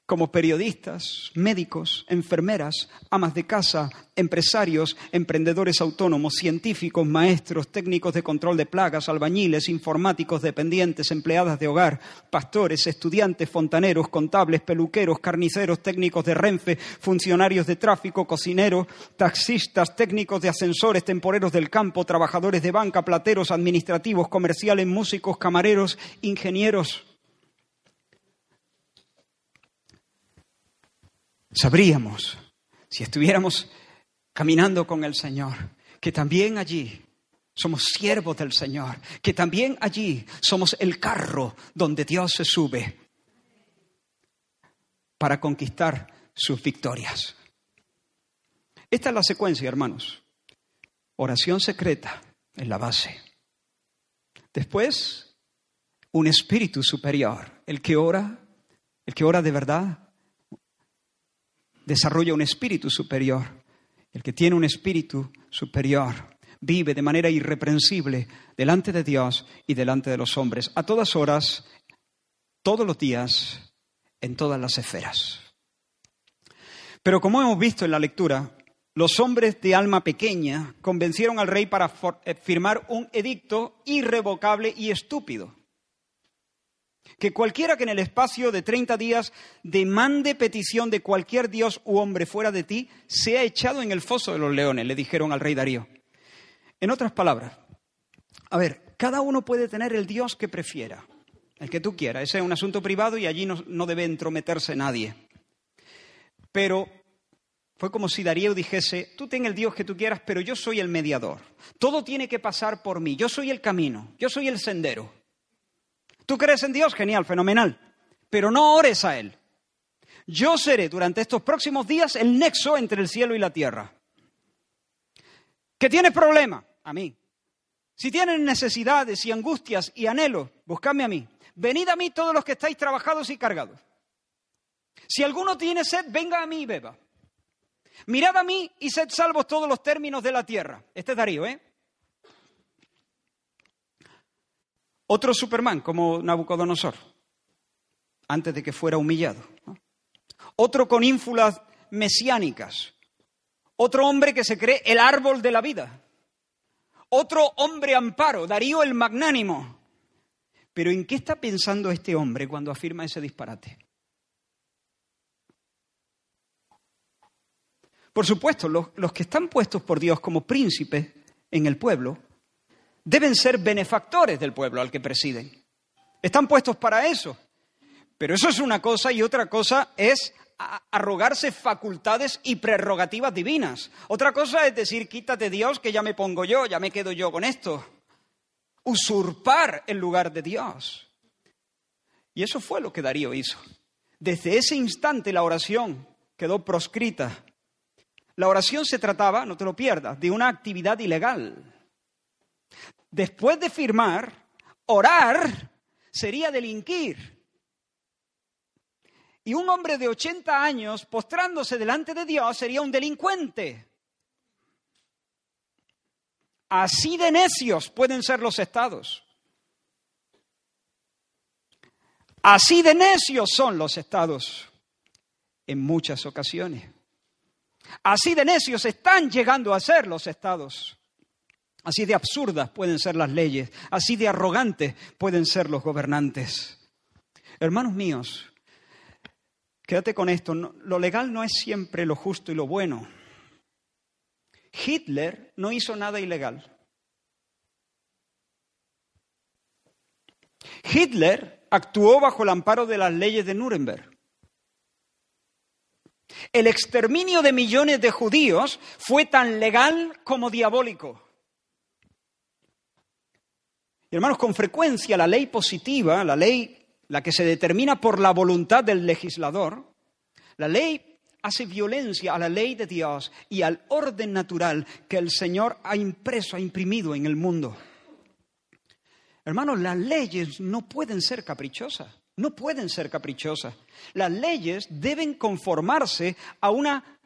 como periodistas, médicos, enfermeras, amas de casa, empresarios, emprendedores autónomos, científicos, maestros, técnicos de control de plagas, albañiles, informáticos, dependientes, empleadas de hogar, pastores, estudiantes, fontaneros, contables, peluqueros, carniceros, técnicos de Renfe, funcionarios de tráfico, cocineros, taxistas, técnicos de ascensores, temporeros del campo, trabajadores de banca, plateros, administrativos, comerciales, músicos, camareros, ingenieros, sabríamos, si estuviéramos caminando con el Señor, que también allí somos siervos del Señor, que también allí somos el carro donde Dios se sube para conquistar sus victorias. Esta es la secuencia, hermanos. Oración secreta es la base. Después, un espíritu superior, el que ora, el que ora de verdad, desarrolla un espíritu superior. El que tiene un espíritu superior vive de manera irreprensible delante de Dios y delante de los hombres, a todas horas, todos los días, en todas las esferas. Pero como hemos visto en la lectura, los hombres de alma pequeña convencieron al rey para eh, firmar un edicto irrevocable y estúpido. Que cualquiera que en el espacio de 30 días demande petición de cualquier dios u hombre fuera de ti, sea echado en el foso de los leones, le dijeron al rey Darío. En otras palabras, a ver, cada uno puede tener el dios que prefiera, el que tú quieras. Ese es un asunto privado y allí no, debe entrometerse nadie. Pero fue como si Darío dijese, tú ten el Dios que tú quieras, pero yo soy el mediador. Todo tiene que pasar por mí. Yo soy el camino, yo soy el sendero. ¿Tú crees en Dios? Genial, fenomenal. Pero no ores a Él. Yo seré durante estos próximos días el nexo entre el cielo y la tierra. ¿Que tienes problema? A mí. Si tienen necesidades y angustias y anhelos, buscadme a mí. Venid a mí todos los que estáis trabajados y cargados. Si alguno tiene sed, venga a mí y beba. Mirad a mí y sed salvos todos los términos de la tierra. Este es Darío, ¿eh? Otro Superman como Nabucodonosor, antes de que fuera humillado. Otro con ínfulas mesiánicas. Otro hombre que se cree el árbol de la vida. Otro hombre amparo, Darío el magnánimo. Pero ¿en qué está pensando este hombre cuando afirma ese disparate? Por supuesto, los, que están puestos por Dios como príncipes en el pueblo deben ser benefactores del pueblo al que presiden. Están puestos para eso. Pero eso es una cosa y otra cosa es arrogarse facultades y prerrogativas divinas. Otra cosa es decir, quítate Dios, que ya me pongo yo, ya me quedo yo con esto. Usurpar el lugar de Dios. Y eso fue lo que Darío hizo. Desde ese instante la oración quedó proscrita la oración se trataba, no te lo pierdas, de una actividad ilegal. Después de firmar, orar sería delinquir. Y un hombre de 80 años postrándose delante de Dios sería un delincuente. Así de necios pueden ser los estados. Así de necios son los estados en muchas ocasiones. Así de necios están llegando a ser los estados. Así de absurdas pueden ser las leyes. Así de arrogantes pueden ser los gobernantes. Hermanos míos, quédate con esto. lo legal no es siempre lo justo y lo bueno. Hitler no hizo nada ilegal. Hitler actuó bajo el amparo de las leyes de Nuremberg. El exterminio de millones de judíos fue tan legal como diabólico. Hermanos, con frecuencia la ley positiva, la ley, la que se determina por la voluntad del legislador, la ley hace violencia a la ley de Dios y al orden natural que el Señor ha impreso, ha imprimido en el mundo. Hermanos, las leyes no pueden ser caprichosas no pueden ser caprichosas. Las leyes deben conformarse a una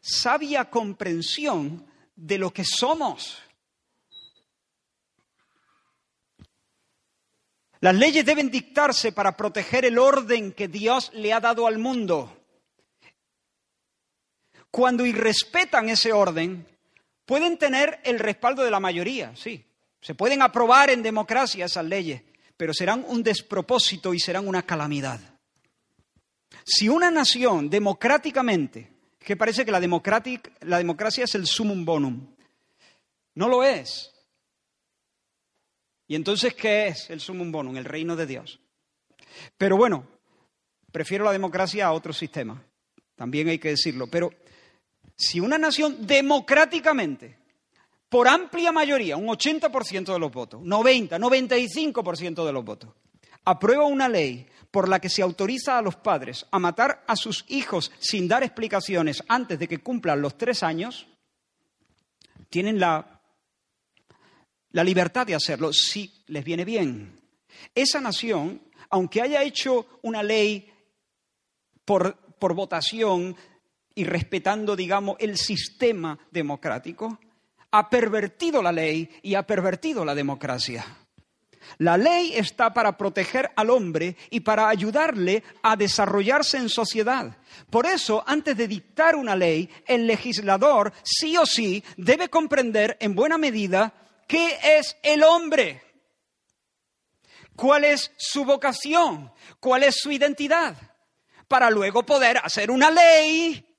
sabia comprensión de lo que somos. Las leyes deben dictarse para proteger el orden que Dios le ha dado al mundo. Cuando irrespetan ese orden, pueden tener el respaldo de la mayoría, sí. Se pueden aprobar en democracia esas leyes, pero serán un despropósito y serán una calamidad. Si una nación democráticamente, que parece que la, la democracia es el sumum bonum, no lo es. ¿Y entonces qué es el sumum bonum? El reino de Dios. Pero bueno, prefiero la democracia a otro sistema, también hay que decirlo. Pero si una nación democráticamente por amplia mayoría, un 80% de los votos, 90, 95% de los votos, aprueba una ley por la que se autoriza a los padres a matar a sus hijos sin dar explicaciones antes de que cumplan los tres años, tienen la, la libertad de hacerlo si les viene bien. Esa nación, aunque haya hecho una ley por, por votación y respetando, digamos, el sistema democrático, ha pervertido la ley y ha pervertido la democracia. La ley está para proteger al hombre y para ayudarle a desarrollarse en sociedad. Por eso, antes de dictar una ley, el legislador sí o sí debe comprender en buena medida qué es el hombre, cuál es su vocación, cuál es su identidad, para luego poder hacer una ley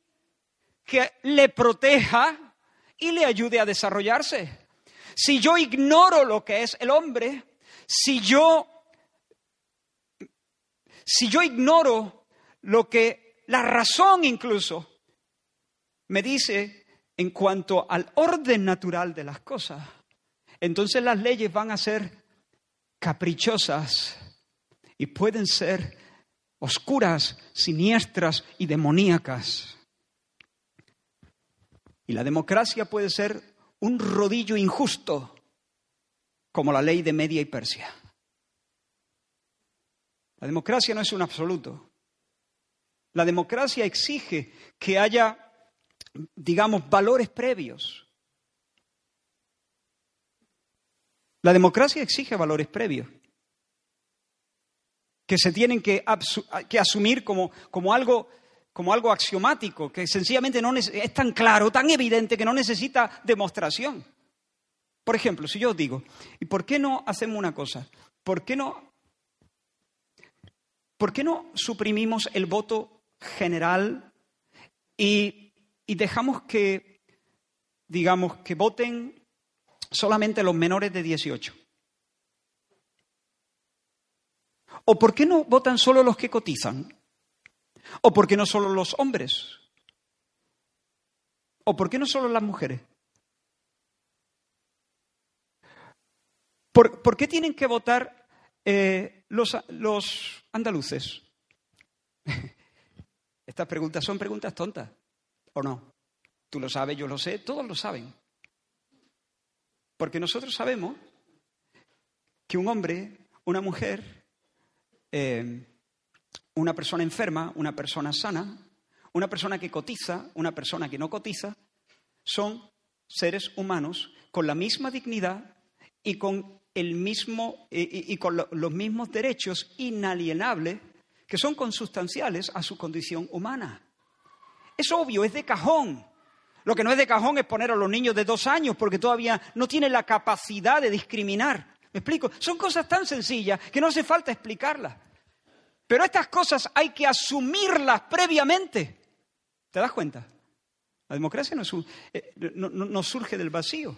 que le proteja y le ayude a desarrollarse. Si yo ignoro lo que es el hombre, si yo, si yo ignoro lo que la razón incluso me dice en cuanto al orden natural de las cosas, entonces las leyes van a ser caprichosas y pueden ser oscuras, siniestras y demoníacas. Y la democracia puede ser un rodillo injusto como la ley de Media y Persia. La democracia no es un absoluto. La democracia exige que haya, digamos, valores previos. La democracia exige valores previos que se tienen que, asumir como, como, algo, como algo axiomático, que sencillamente no es tan claro, tan evidente que no necesita demostración. Por ejemplo, si yo os digo, ¿y por qué no hacemos una cosa? ¿Por qué no, por qué no suprimimos el voto general y, y dejamos que, digamos, que voten solamente los menores de 18? ¿O por qué no votan solo los que cotizan? ¿O por qué no solo los hombres? ¿O por qué no solo las mujeres? ¿Por, qué tienen que votar eh, los, los andaluces? *laughs* Estas preguntas son preguntas tontas, ¿o no? Tú lo sabes, yo lo sé, todos lo saben. Porque nosotros sabemos que un hombre, una mujer, eh, una persona enferma, una persona sana, una persona que cotiza, una persona que no cotiza, son seres humanos con la misma dignidad y con el mismo, y, con los mismos derechos inalienables que son consustanciales a su condición humana. Es obvio, es de cajón. Lo que no es de cajón es poner a los niños de dos años porque todavía no tienen la capacidad de discriminar. ¿Me explico? Son cosas tan sencillas que no hace falta explicarlas. Pero estas cosas hay que asumirlas previamente. ¿Te das cuenta? La democracia no, eh, no surge del vacío.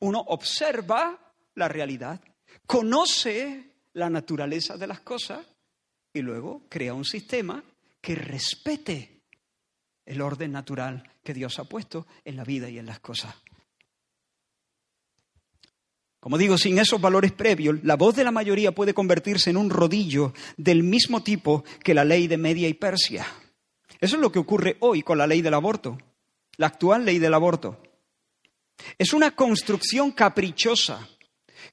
Uno observa la realidad, conoce la naturaleza de las cosas y luego crea un sistema que respete el orden natural que Dios ha puesto en la vida y en las cosas. Como digo, sin esos valores previos, la voz de la mayoría puede convertirse en un rodillo del mismo tipo que la ley de Media y Persia. Eso es lo que ocurre hoy con la ley del aborto, la actual ley del aborto. Es una construcción caprichosa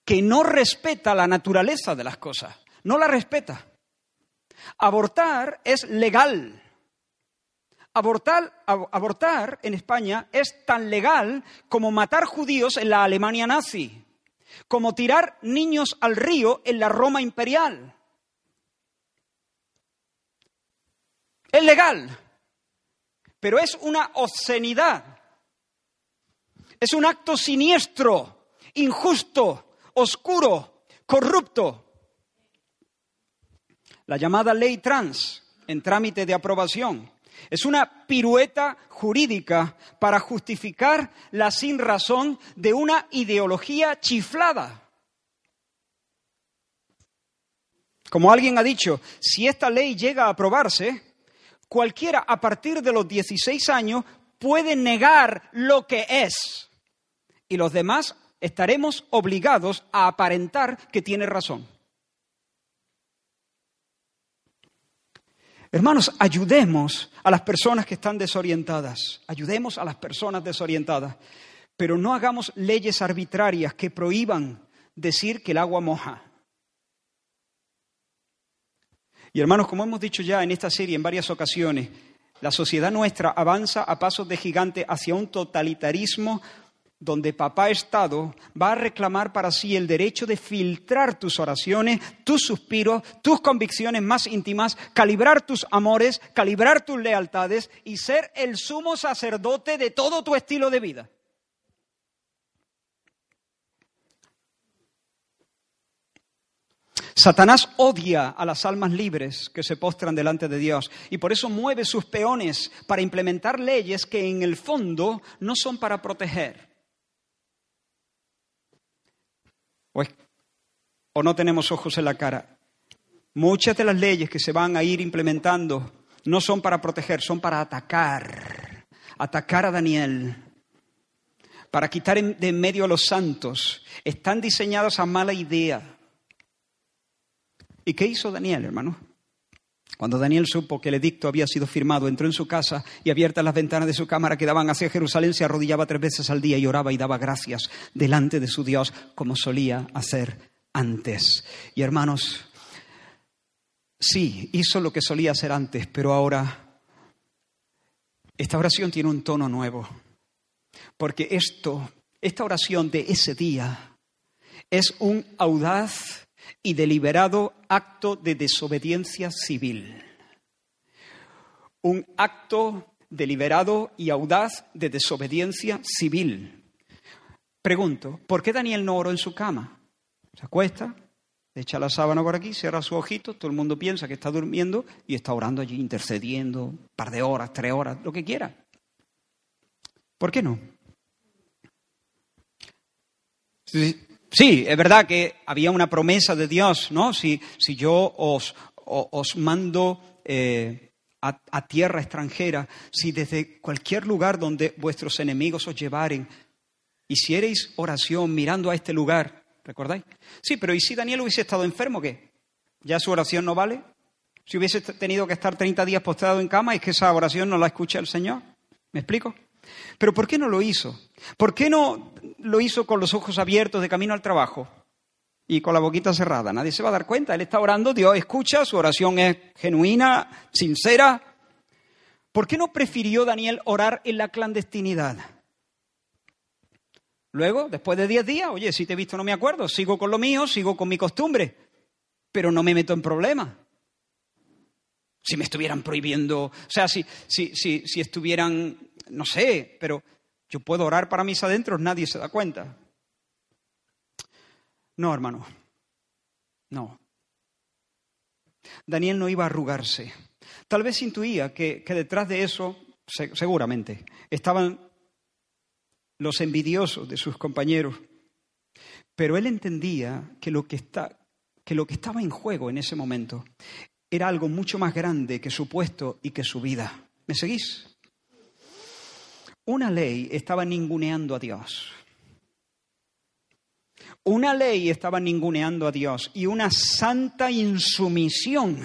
que no respeta la naturaleza de las cosas, no la respeta. Abortar es legal. Abortar, en España es tan legal como matar judíos en la Alemania nazi, como tirar niños al río en la Roma imperial. Es legal, pero es una obscenidad. Es un acto siniestro, injusto, oscuro, corrupto. La llamada ley trans, en trámite de aprobación, es una pirueta jurídica para justificar la sinrazón de una ideología chiflada. Como alguien ha dicho, si esta ley llega a aprobarse, cualquiera a partir de los 16 años puede negar lo que es y los demás estaremos obligados a aparentar que tiene razón. Hermanos, ayudemos a las personas que están desorientadas, ayudemos a las personas desorientadas, pero no hagamos leyes arbitrarias que prohíban decir que el agua moja. Y hermanos, como hemos dicho ya en esta serie en varias ocasiones, La sociedad nuestra avanza a pasos de gigante hacia un totalitarismo donde papá Estado va a reclamar para sí el derecho de filtrar tus oraciones, tus suspiros, tus convicciones más íntimas, calibrar tus amores, calibrar tus lealtades y ser el sumo sacerdote de todo tu estilo de vida. Satanás odia a las almas libres que se postran delante de Dios y por eso mueve sus peones para implementar leyes que en el fondo no son para proteger. O, no tenemos ojos en la cara. Muchas de las leyes que se van a ir implementando no son para proteger, son para atacar. Atacar a Daniel. Para quitar de en medio a los santos. Están diseñadas a mala idea. ¿Y qué hizo Daniel, hermano? Cuando Daniel supo que el edicto había sido firmado, entró en su casa y abiertas las ventanas de su cámara que daban hacia Jerusalén, se arrodillaba tres veces al día y oraba y daba gracias delante de su Dios, como solía hacer antes. Y hermanos, sí, hizo lo que solía hacer antes, pero ahora esta oración tiene un tono nuevo. Porque esto, esta oración de ese día, es un audaz y deliberado acto de desobediencia civil. Un acto deliberado y audaz de desobediencia civil. Pregunto, ¿por qué Daniel no oró en su cama? Se acuesta, echa la sábana por aquí, cierra su ojito, todo el mundo piensa que está durmiendo y está orando allí, intercediendo, un par de horas, tres horas, lo que quiera. ¿Por qué no? Sí, es verdad que había una promesa de Dios, ¿no? Si, si yo os, os mando eh, a, tierra extranjera, si desde cualquier lugar donde vuestros enemigos os llevaren, hicierais oración mirando a este lugar, ¿recordáis? Sí, pero ¿y si Daniel hubiese estado enfermo, qué? ¿Ya su oración no vale? Si hubiese tenido que estar 30 días postrado en cama, ¿es que esa oración no la escucha el Señor? ¿Me explico? Pero ¿por qué no lo hizo? ¿Por qué no lo hizo con los ojos abiertos de camino al trabajo y con la boquita cerrada? Nadie se va a dar cuenta. Él está orando, Dios escucha, su oración es genuina, sincera. ¿Por qué no prefirió Daniel orar en la clandestinidad? Luego, después de diez días, oye, si te he visto no me acuerdo, sigo con lo mío, sigo con mi costumbre, pero no me meto en problemas. Si me estuvieran prohibiendo, o sea, si, si, si, si estuvieran no sé, pero yo puedo orar para mis adentros, nadie se da cuenta. No, hermano, no. Daniel no iba a arrugarse. Tal vez intuía que, detrás de eso, seguramente, estaban los envidiosos de sus compañeros. Pero él entendía que lo que, está, que lo que estaba en juego en ese momento era algo mucho más grande que su puesto y que su vida. ¿Me seguís? Una ley estaba ninguneando a Dios. Una ley estaba ninguneando a Dios y una santa insumisión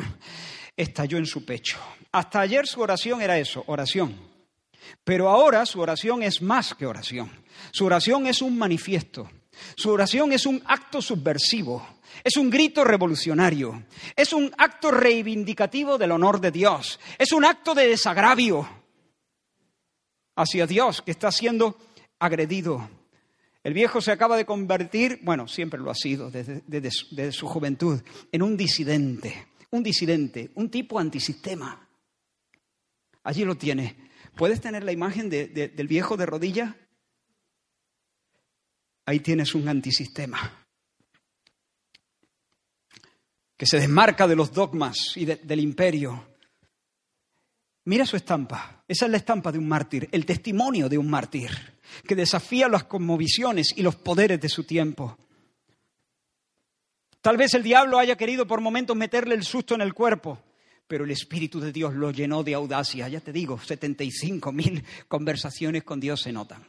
estalló en su pecho. Hasta ayer su oración era eso, oración. Pero ahora su oración es más que oración. Su oración es un manifiesto. Su oración es un acto subversivo. Es un grito revolucionario. Es un acto reivindicativo del honor de Dios. Es un acto de desagravio hacia Dios, que está siendo agredido. El viejo se acaba de convertir, bueno, siempre lo ha sido desde, su juventud, en un disidente, un disidente, un tipo antisistema. Allí lo tiene. ¿Puedes tener la imagen del viejo de rodilla? Ahí tienes un antisistema que se desmarca de los dogmas y del imperio Mira su estampa. Esa es la estampa de un mártir, el testimonio de un mártir, que desafía las conmovisiones y los poderes de su tiempo. Tal vez el diablo haya querido por momentos meterle el susto en el cuerpo, pero el Espíritu de Dios lo llenó de audacia. Ya te digo, 75 mil *laughs* conversaciones con Dios se notan.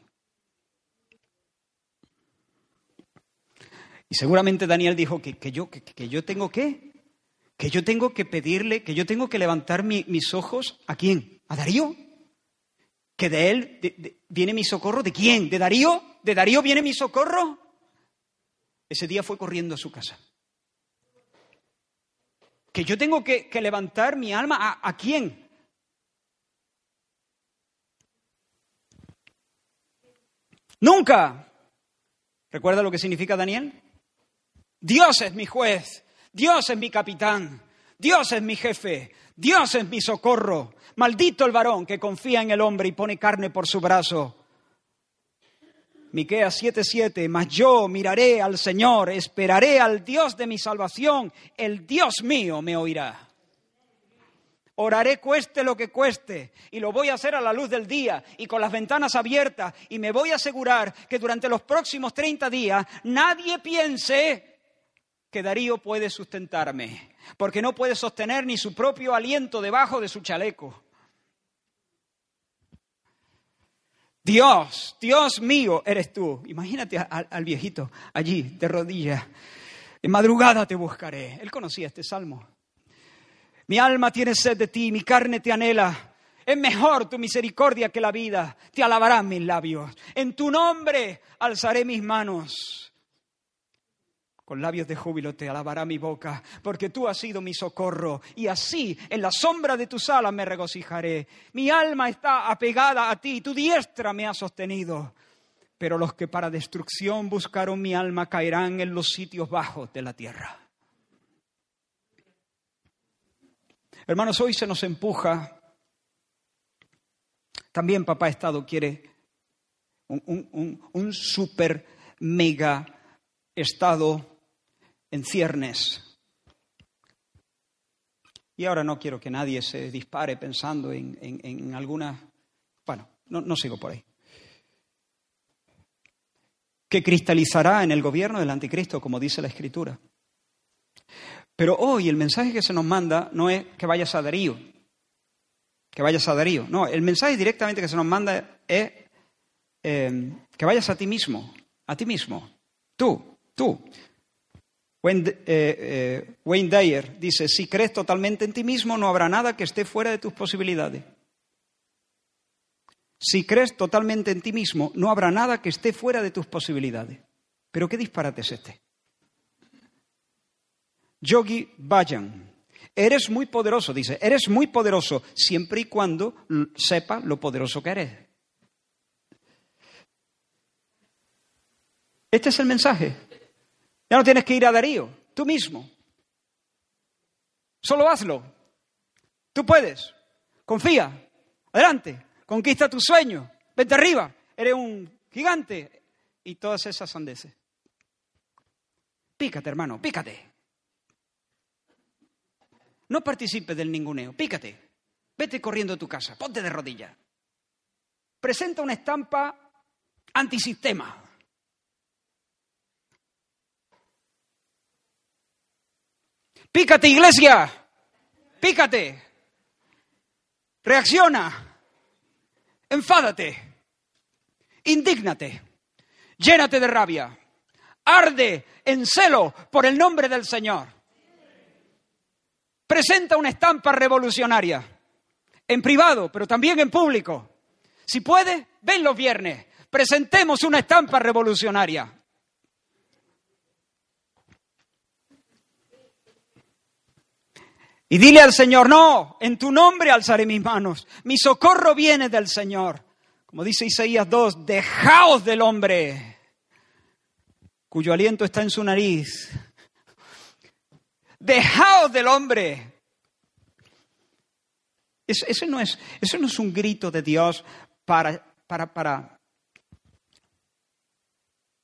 Y seguramente Daniel dijo que, yo, que yo tengo que que yo tengo que pedirle, que yo tengo que levantar mis ojos a quién? ¿A Darío? que de él viene mi socorro. ¿De quién? ¿De Darío? ¿De Darío viene mi socorro? Ese día fue corriendo a su casa. Que yo tengo que, levantar mi alma a quién? Nunca. ¿Recuerda lo que significa Daniel? Dios es mi juez, Dios es mi capitán, Dios es mi jefe, Dios es mi socorro. Maldito el varón que confía en el hombre y pone carne por su brazo. Miqueas 7:7, mas yo miraré al Señor, esperaré al Dios de mi salvación, el Dios mío me oirá. Oraré cueste lo que cueste y lo voy a hacer a la luz del día y con las ventanas abiertas y me voy a asegurar que durante los próximos 30 días nadie piense que Darío puede sustentarme, porque no puede sostener ni su propio aliento debajo de su chaleco. Dios, Dios mío eres tú. Imagínate al, viejito allí, de rodillas. En madrugada te buscaré. Él conocía este salmo. Mi alma tiene sed de ti, mi carne te anhela. Es mejor tu misericordia que la vida. Te alabarán mis labios. En tu nombre alzaré mis manos. Con labios de júbilo te alabará mi boca, porque tú has sido mi socorro, y así en la sombra de tus alas me regocijaré. Mi alma está apegada a ti, tu diestra me ha sostenido. Pero los que para destrucción buscaron mi alma caerán en los sitios bajos de la tierra. Hermanos, hoy se nos empuja. También Papá Estado quiere un, un super mega Estado en ciernes. Y ahora no quiero que nadie se dispare pensando en, alguna... Bueno, no, no sigo por ahí. Que cristalizará en el gobierno del anticristo, como dice la Escritura. Pero hoy el mensaje que se nos manda no es que vayas a Darío, que vayas a Darío. No, el mensaje directamente que se nos manda es eh, que vayas a ti mismo, a ti mismo, tú, tú. Wayne, eh, eh, Wayne Dyer dice, si crees totalmente en ti mismo, no habrá nada que esté fuera de tus posibilidades. Si crees totalmente en ti mismo, no habrá nada que esté fuera de tus posibilidades. Pero qué disparate es este. Yogi Bajan, eres muy poderoso, dice, eres muy poderoso siempre y cuando sepa lo poderoso que eres. Este es el mensaje. Ya no tienes que ir a Darío, tú mismo. Solo hazlo. Tú puedes. Confía. Adelante. Conquista tu sueño. Vete arriba. Eres un gigante. Y todas esas sandeces. Pícate, hermano, pícate. No participes del ninguneo. Pícate. Vete corriendo a tu casa. Ponte de rodillas. Presenta una estampa antisistema. Pícate, iglesia. Pícate. Reacciona. Enfádate. Indígnate. Llénate de rabia. Arde en celo por el nombre del Señor. Presenta una estampa revolucionaria. En privado, pero también en público. Si puede, ven los viernes. Presentemos una estampa revolucionaria. Y dile al Señor, no, en tu nombre alzaré mis manos. Mi socorro viene del Señor. Como dice Isaías 2, dejaos del hombre, cuyo aliento está en su nariz. Dejaos del hombre. Eso, no, es, no es un grito de Dios para, para, para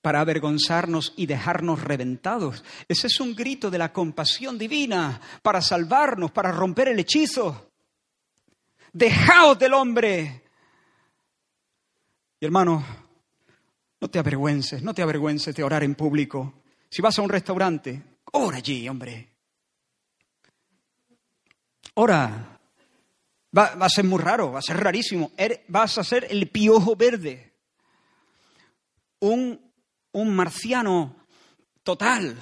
para avergonzarnos y dejarnos reventados. Ese es un grito de la compasión divina para salvarnos, para romper el hechizo. Dejaos del hombre. Y hermano, no te avergüences, no te avergüences de orar en público. Si vas a un restaurante, ora allí, hombre. Ora. Va, a ser muy raro, va a ser rarísimo. Er, vas a ser el piojo verde. Un un marciano total.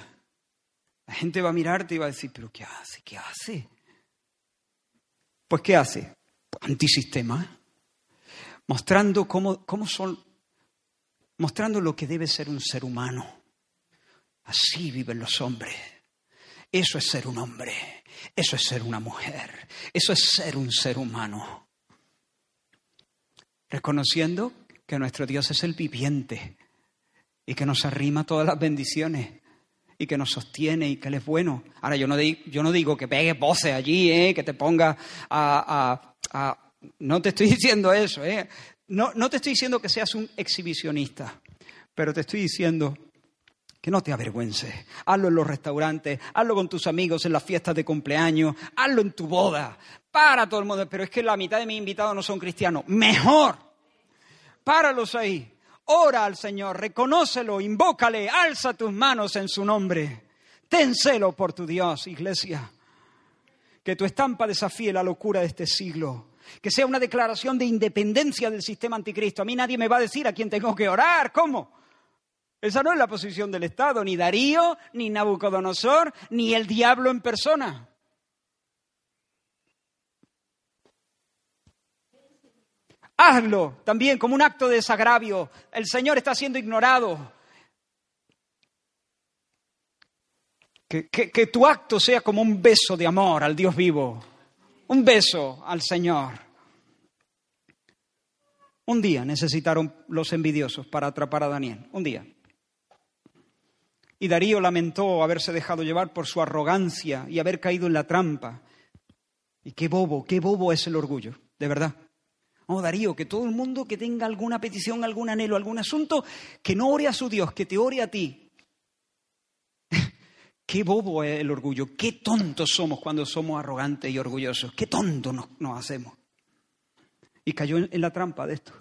La gente va a mirarte y va a decir, pero ¿qué hace? ¿Qué hace? Pues ¿qué hace? Antisistema. Mostrando cómo, cómo son, mostrando lo que debe ser un ser humano. Así viven los hombres. Eso es ser un hombre. Eso es ser una mujer. Eso es ser un ser humano. Reconociendo que nuestro Dios es el viviente y que nos arrima todas las bendiciones y que nos sostiene y que Él es bueno. Ahora, yo no, digo, yo no digo que pegues voces allí, ¿eh? que te pongas a, No te estoy *laughs* diciendo eso, ¿eh? No, no te estoy diciendo que seas un exhibicionista, pero te estoy diciendo que no te avergüences. Hazlo en los restaurantes, hazlo con tus amigos en las fiestas de cumpleaños, hazlo en tu boda, para todo el mundo. Pero es que la mitad de mis invitados no son cristianos. Mejor, páralos ahí. Ora al Señor, reconócelo, invócale, alza tus manos en su nombre. Ten celo por tu Dios, iglesia. Que tu estampa desafíe la locura de este siglo. Que sea una declaración de independencia del sistema anticristo. A mí nadie me va a decir a quién tengo que orar. ¿Cómo? Esa no es la posición del Estado, ni Darío, ni Nabucodonosor, ni el diablo en persona. Hazlo también como un acto de desagravio. El Señor está siendo ignorado. Que, que, tu acto sea como un beso de amor al Dios vivo. Un beso al Señor. Un día necesitaron los envidiosos para atrapar a Daniel. Un día. Y Darío lamentó haberse dejado llevar por su arrogancia y haber caído en la trampa. Y qué bobo, qué bobo es el orgullo, de verdad. Oh, Darío, que todo el mundo que tenga alguna petición, algún anhelo, algún asunto, que no ore a su Dios, que te ore a ti. *laughs* Qué bobo es el orgullo, qué tontos somos cuando somos arrogantes y orgullosos, qué tontos nos, hacemos. Y cayó en, la trampa de esto.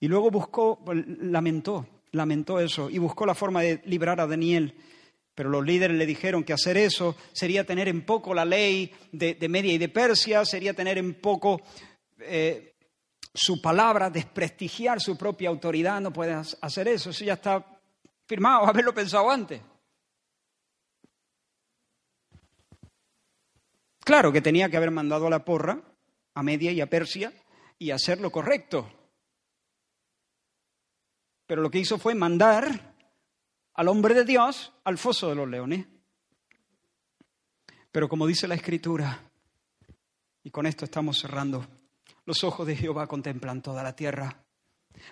Y luego buscó, pues, lamentó, lamentó eso y buscó la forma de librar a Daniel. Pero los líderes le dijeron que hacer eso sería tener en poco la ley de, Media y de Persia, sería tener en poco eh, su palabra, desprestigiar su propia autoridad, no puede hacer eso. Eso ya está firmado, *laughs* haberlo pensado antes. Claro que tenía que haber mandado a la porra, a Media y a Persia, y hacer lo correcto. Pero lo que hizo fue mandar al hombre de Dios al foso de los leones. Pero como dice la Escritura, y con esto estamos cerrando, los ojos de Jehová contemplan toda la tierra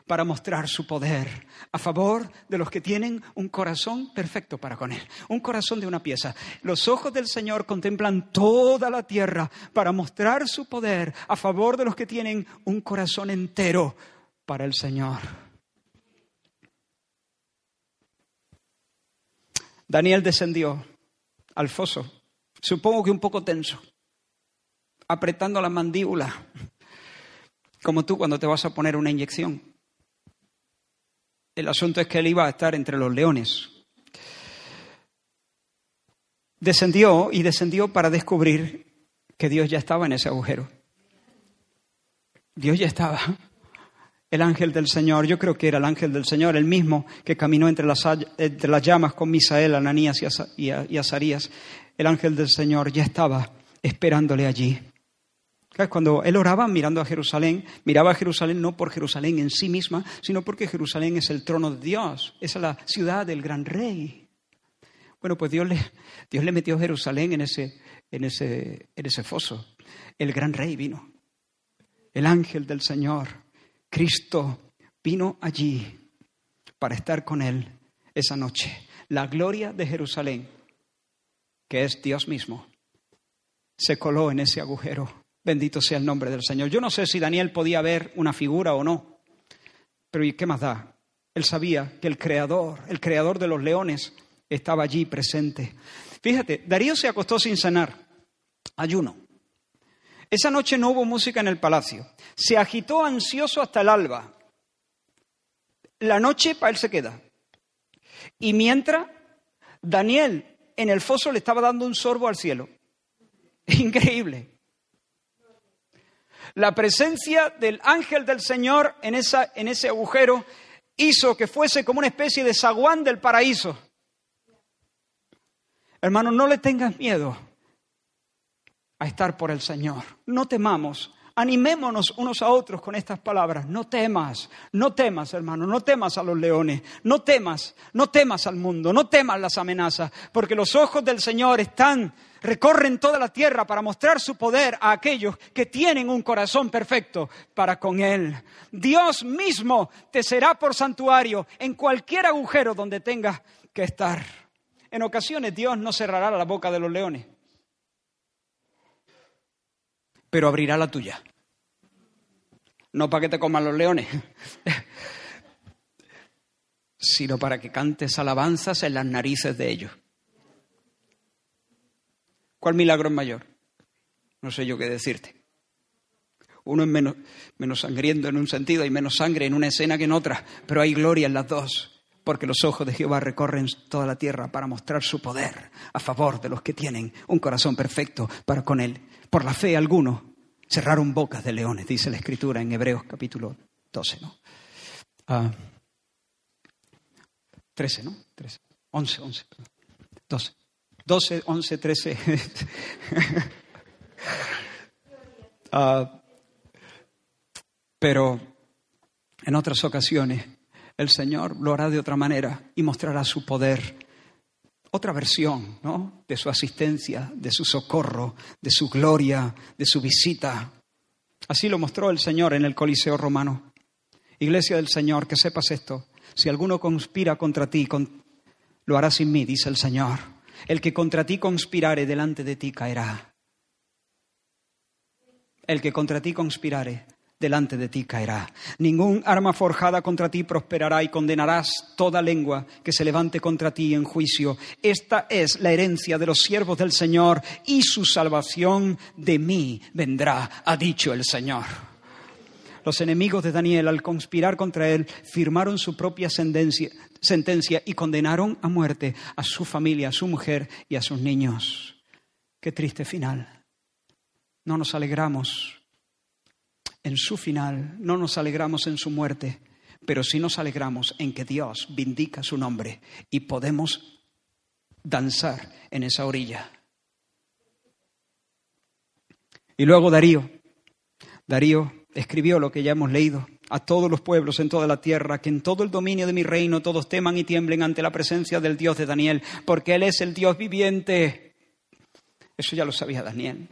para mostrar su poder a favor de los que tienen un corazón perfecto para con Él, un corazón de una pieza. Los ojos del Señor contemplan toda la tierra para mostrar su poder a favor de los que tienen un corazón entero para el Señor. Daniel descendió al foso, supongo que un poco tenso, apretando la mandíbula como tú cuando te vas a poner una inyección. El asunto es que él iba a estar entre los leones. Descendió y descendió para descubrir que Dios ya estaba en ese agujero. Dios ya estaba. El ángel del Señor, yo creo que era el ángel del Señor, el mismo que caminó entre las, entre las llamas con Misael, Ananías y Azarías. El ángel del Señor ya estaba esperándole allí. Cuando él oraba mirando a Jerusalén, miraba a Jerusalén no por Jerusalén en sí misma, sino porque Jerusalén es el trono de Dios, es la ciudad del gran rey. Bueno, pues Dios le, Dios le metió Jerusalén en ese, en, ese, en ese foso. El gran rey vino. El ángel del Señor, Cristo, vino allí para estar con él esa noche. La gloria de Jerusalén, que es Dios mismo, se coló en ese agujero Bendito sea el nombre del Señor. Yo no sé si Daniel podía ver una figura o no, pero ¿y qué más da? Él sabía que el creador, el creador de los leones, estaba allí presente. Fíjate, Darío se acostó sin cenar, ayuno. Esa noche no hubo música en el palacio. Se agitó ansioso hasta el alba. La noche para él se queda. Y mientras, Daniel en el foso le estaba dando un sorbo al cielo. *laughs* Increíble. La presencia del ángel del Señor en, esa, en ese agujero hizo que fuese como una especie de zaguán del paraíso. Hermano, no le tengas miedo a estar por el Señor. No temamos Animémonos unos a otros con estas palabras. No temas, no temas, hermano, no temas a los leones, no temas, no temas al mundo, no temas las amenazas, porque los ojos del Señor están, recorren toda la tierra para mostrar su poder a aquellos que tienen un corazón perfecto para con Él. Dios mismo te será por santuario en cualquier agujero donde tengas que estar. En ocasiones Dios no cerrará la boca de los leones pero abrirá la tuya. No para que te coman los leones, *laughs* sino para que cantes alabanzas en las narices de ellos. ¿Cuál milagro es mayor? No sé yo qué decirte. Uno es menos, menos sangriento en un sentido, hay menos sangre en una escena que en otra, pero hay gloria en las dos, porque los ojos de Jehová recorren toda la tierra para mostrar su poder a favor de los que tienen un corazón perfecto para con Él por la fe algunos cerraron bocas de leones, dice la escritura en Hebreos capítulo 12, ¿no? 13, ah, ¿no? 13. 11, 11, 12. 12, 11, 13. pero en otras ocasiones el Señor lo hará de otra manera y mostrará su poder otra versión ¿no? de su asistencia, de su socorro, de su gloria, de su visita. Así lo mostró el Señor en el Coliseo romano. Iglesia del Señor, que sepas esto. Si alguno conspira contra ti, lo hará sin mí, dice el Señor. El que contra ti conspirare delante de ti caerá. El que contra ti conspirare delante de ti caerá. Ningún arma forjada contra ti prosperará y condenarás toda lengua que se levante contra ti en juicio. Esta es la herencia de los siervos del Señor y su salvación de mí vendrá, ha dicho el Señor. Los enemigos de Daniel, al conspirar contra él, firmaron su propia sentencia y condenaron a muerte a su familia, a su mujer y a sus niños. Qué triste final. No nos alegramos en su final, no nos alegramos en su muerte, pero sí nos alegramos en que Dios vindica su nombre y podemos danzar en esa orilla. Y luego Darío, Darío escribió lo que ya hemos leído a todos los pueblos en toda la tierra, que en todo el dominio de mi reino todos teman y tiemblen ante la presencia del Dios de Daniel, porque Él es el Dios viviente. Eso ya lo sabía Daniel,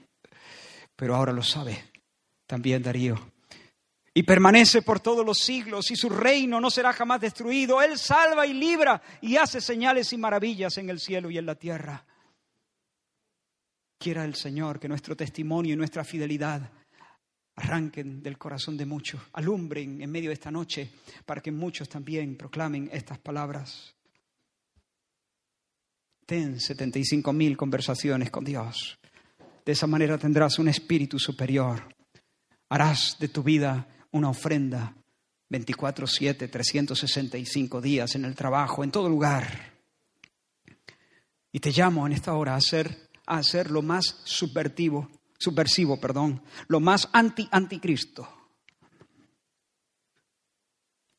pero ahora lo sabe también Darío. Y permanece por todos los siglos y su reino no será jamás destruido. Él salva y libra y hace señales y maravillas en el cielo y en la tierra. Quiera el Señor que nuestro testimonio y nuestra fidelidad arranquen del corazón de muchos, alumbren en medio de esta noche para que muchos también proclamen estas palabras. Ten 75 mil conversaciones con Dios. De esa manera tendrás un espíritu superior Harás de tu vida una ofrenda 24/7, 365 días en el trabajo, en todo lugar. Y te llamo en esta hora a hacer, a hacer lo más subvertivo, subversivo, perdón, lo más anti-anticristo.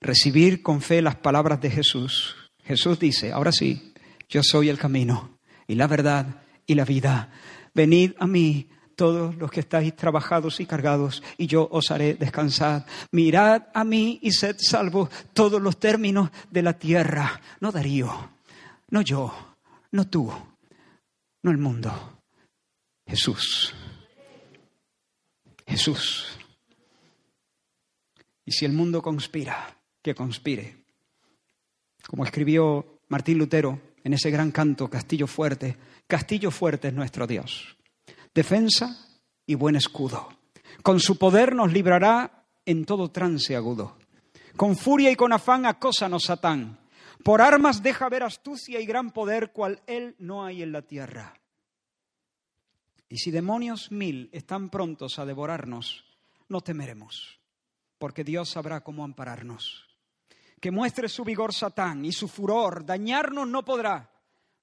Recibir con fe las palabras de Jesús. Jesús dice, ahora sí, yo soy el camino y la verdad y la vida. Venid a mí todos los que estáis trabajados y cargados, y yo os haré descansar. Mirad a mí y sed salvos todos los términos de la tierra. No Darío, no yo, no tú, no el mundo. Jesús. Jesús. Y si el mundo conspira, que conspire. Como escribió Martín Lutero en ese gran canto, Castillo Fuerte, Castillo Fuerte es nuestro Dios defensa y buen escudo. Con su poder nos librará en todo trance agudo. Con furia y con afán acósanos Satán. Por armas deja ver astucia y gran poder cual él no hay en la tierra. Y si demonios mil están prontos a devorarnos, no temeremos, porque Dios sabrá cómo ampararnos. Que muestre su vigor Satán y su furor, dañarnos no podrá,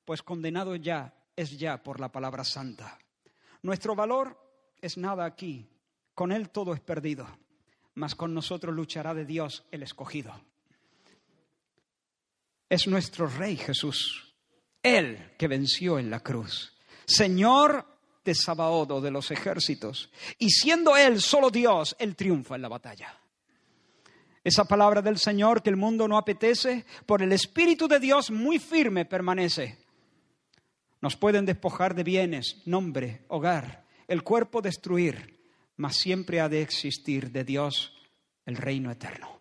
pues condenado ya es ya por la palabra santa. Nuestro valor es nada aquí, con Él todo es perdido, mas con nosotros luchará de Dios el escogido. Es nuestro Rey Jesús, Él que venció en la cruz. Señor de Sabaoth o de los ejércitos. Y siendo Él solo Dios, Él triunfa en la batalla. Esa palabra del Señor que el mundo no apetece, por el Espíritu de Dios muy firme permanece. Nos pueden despojar de bienes, nombre, hogar, el cuerpo destruir, mas siempre ha de existir de Dios el reino eterno.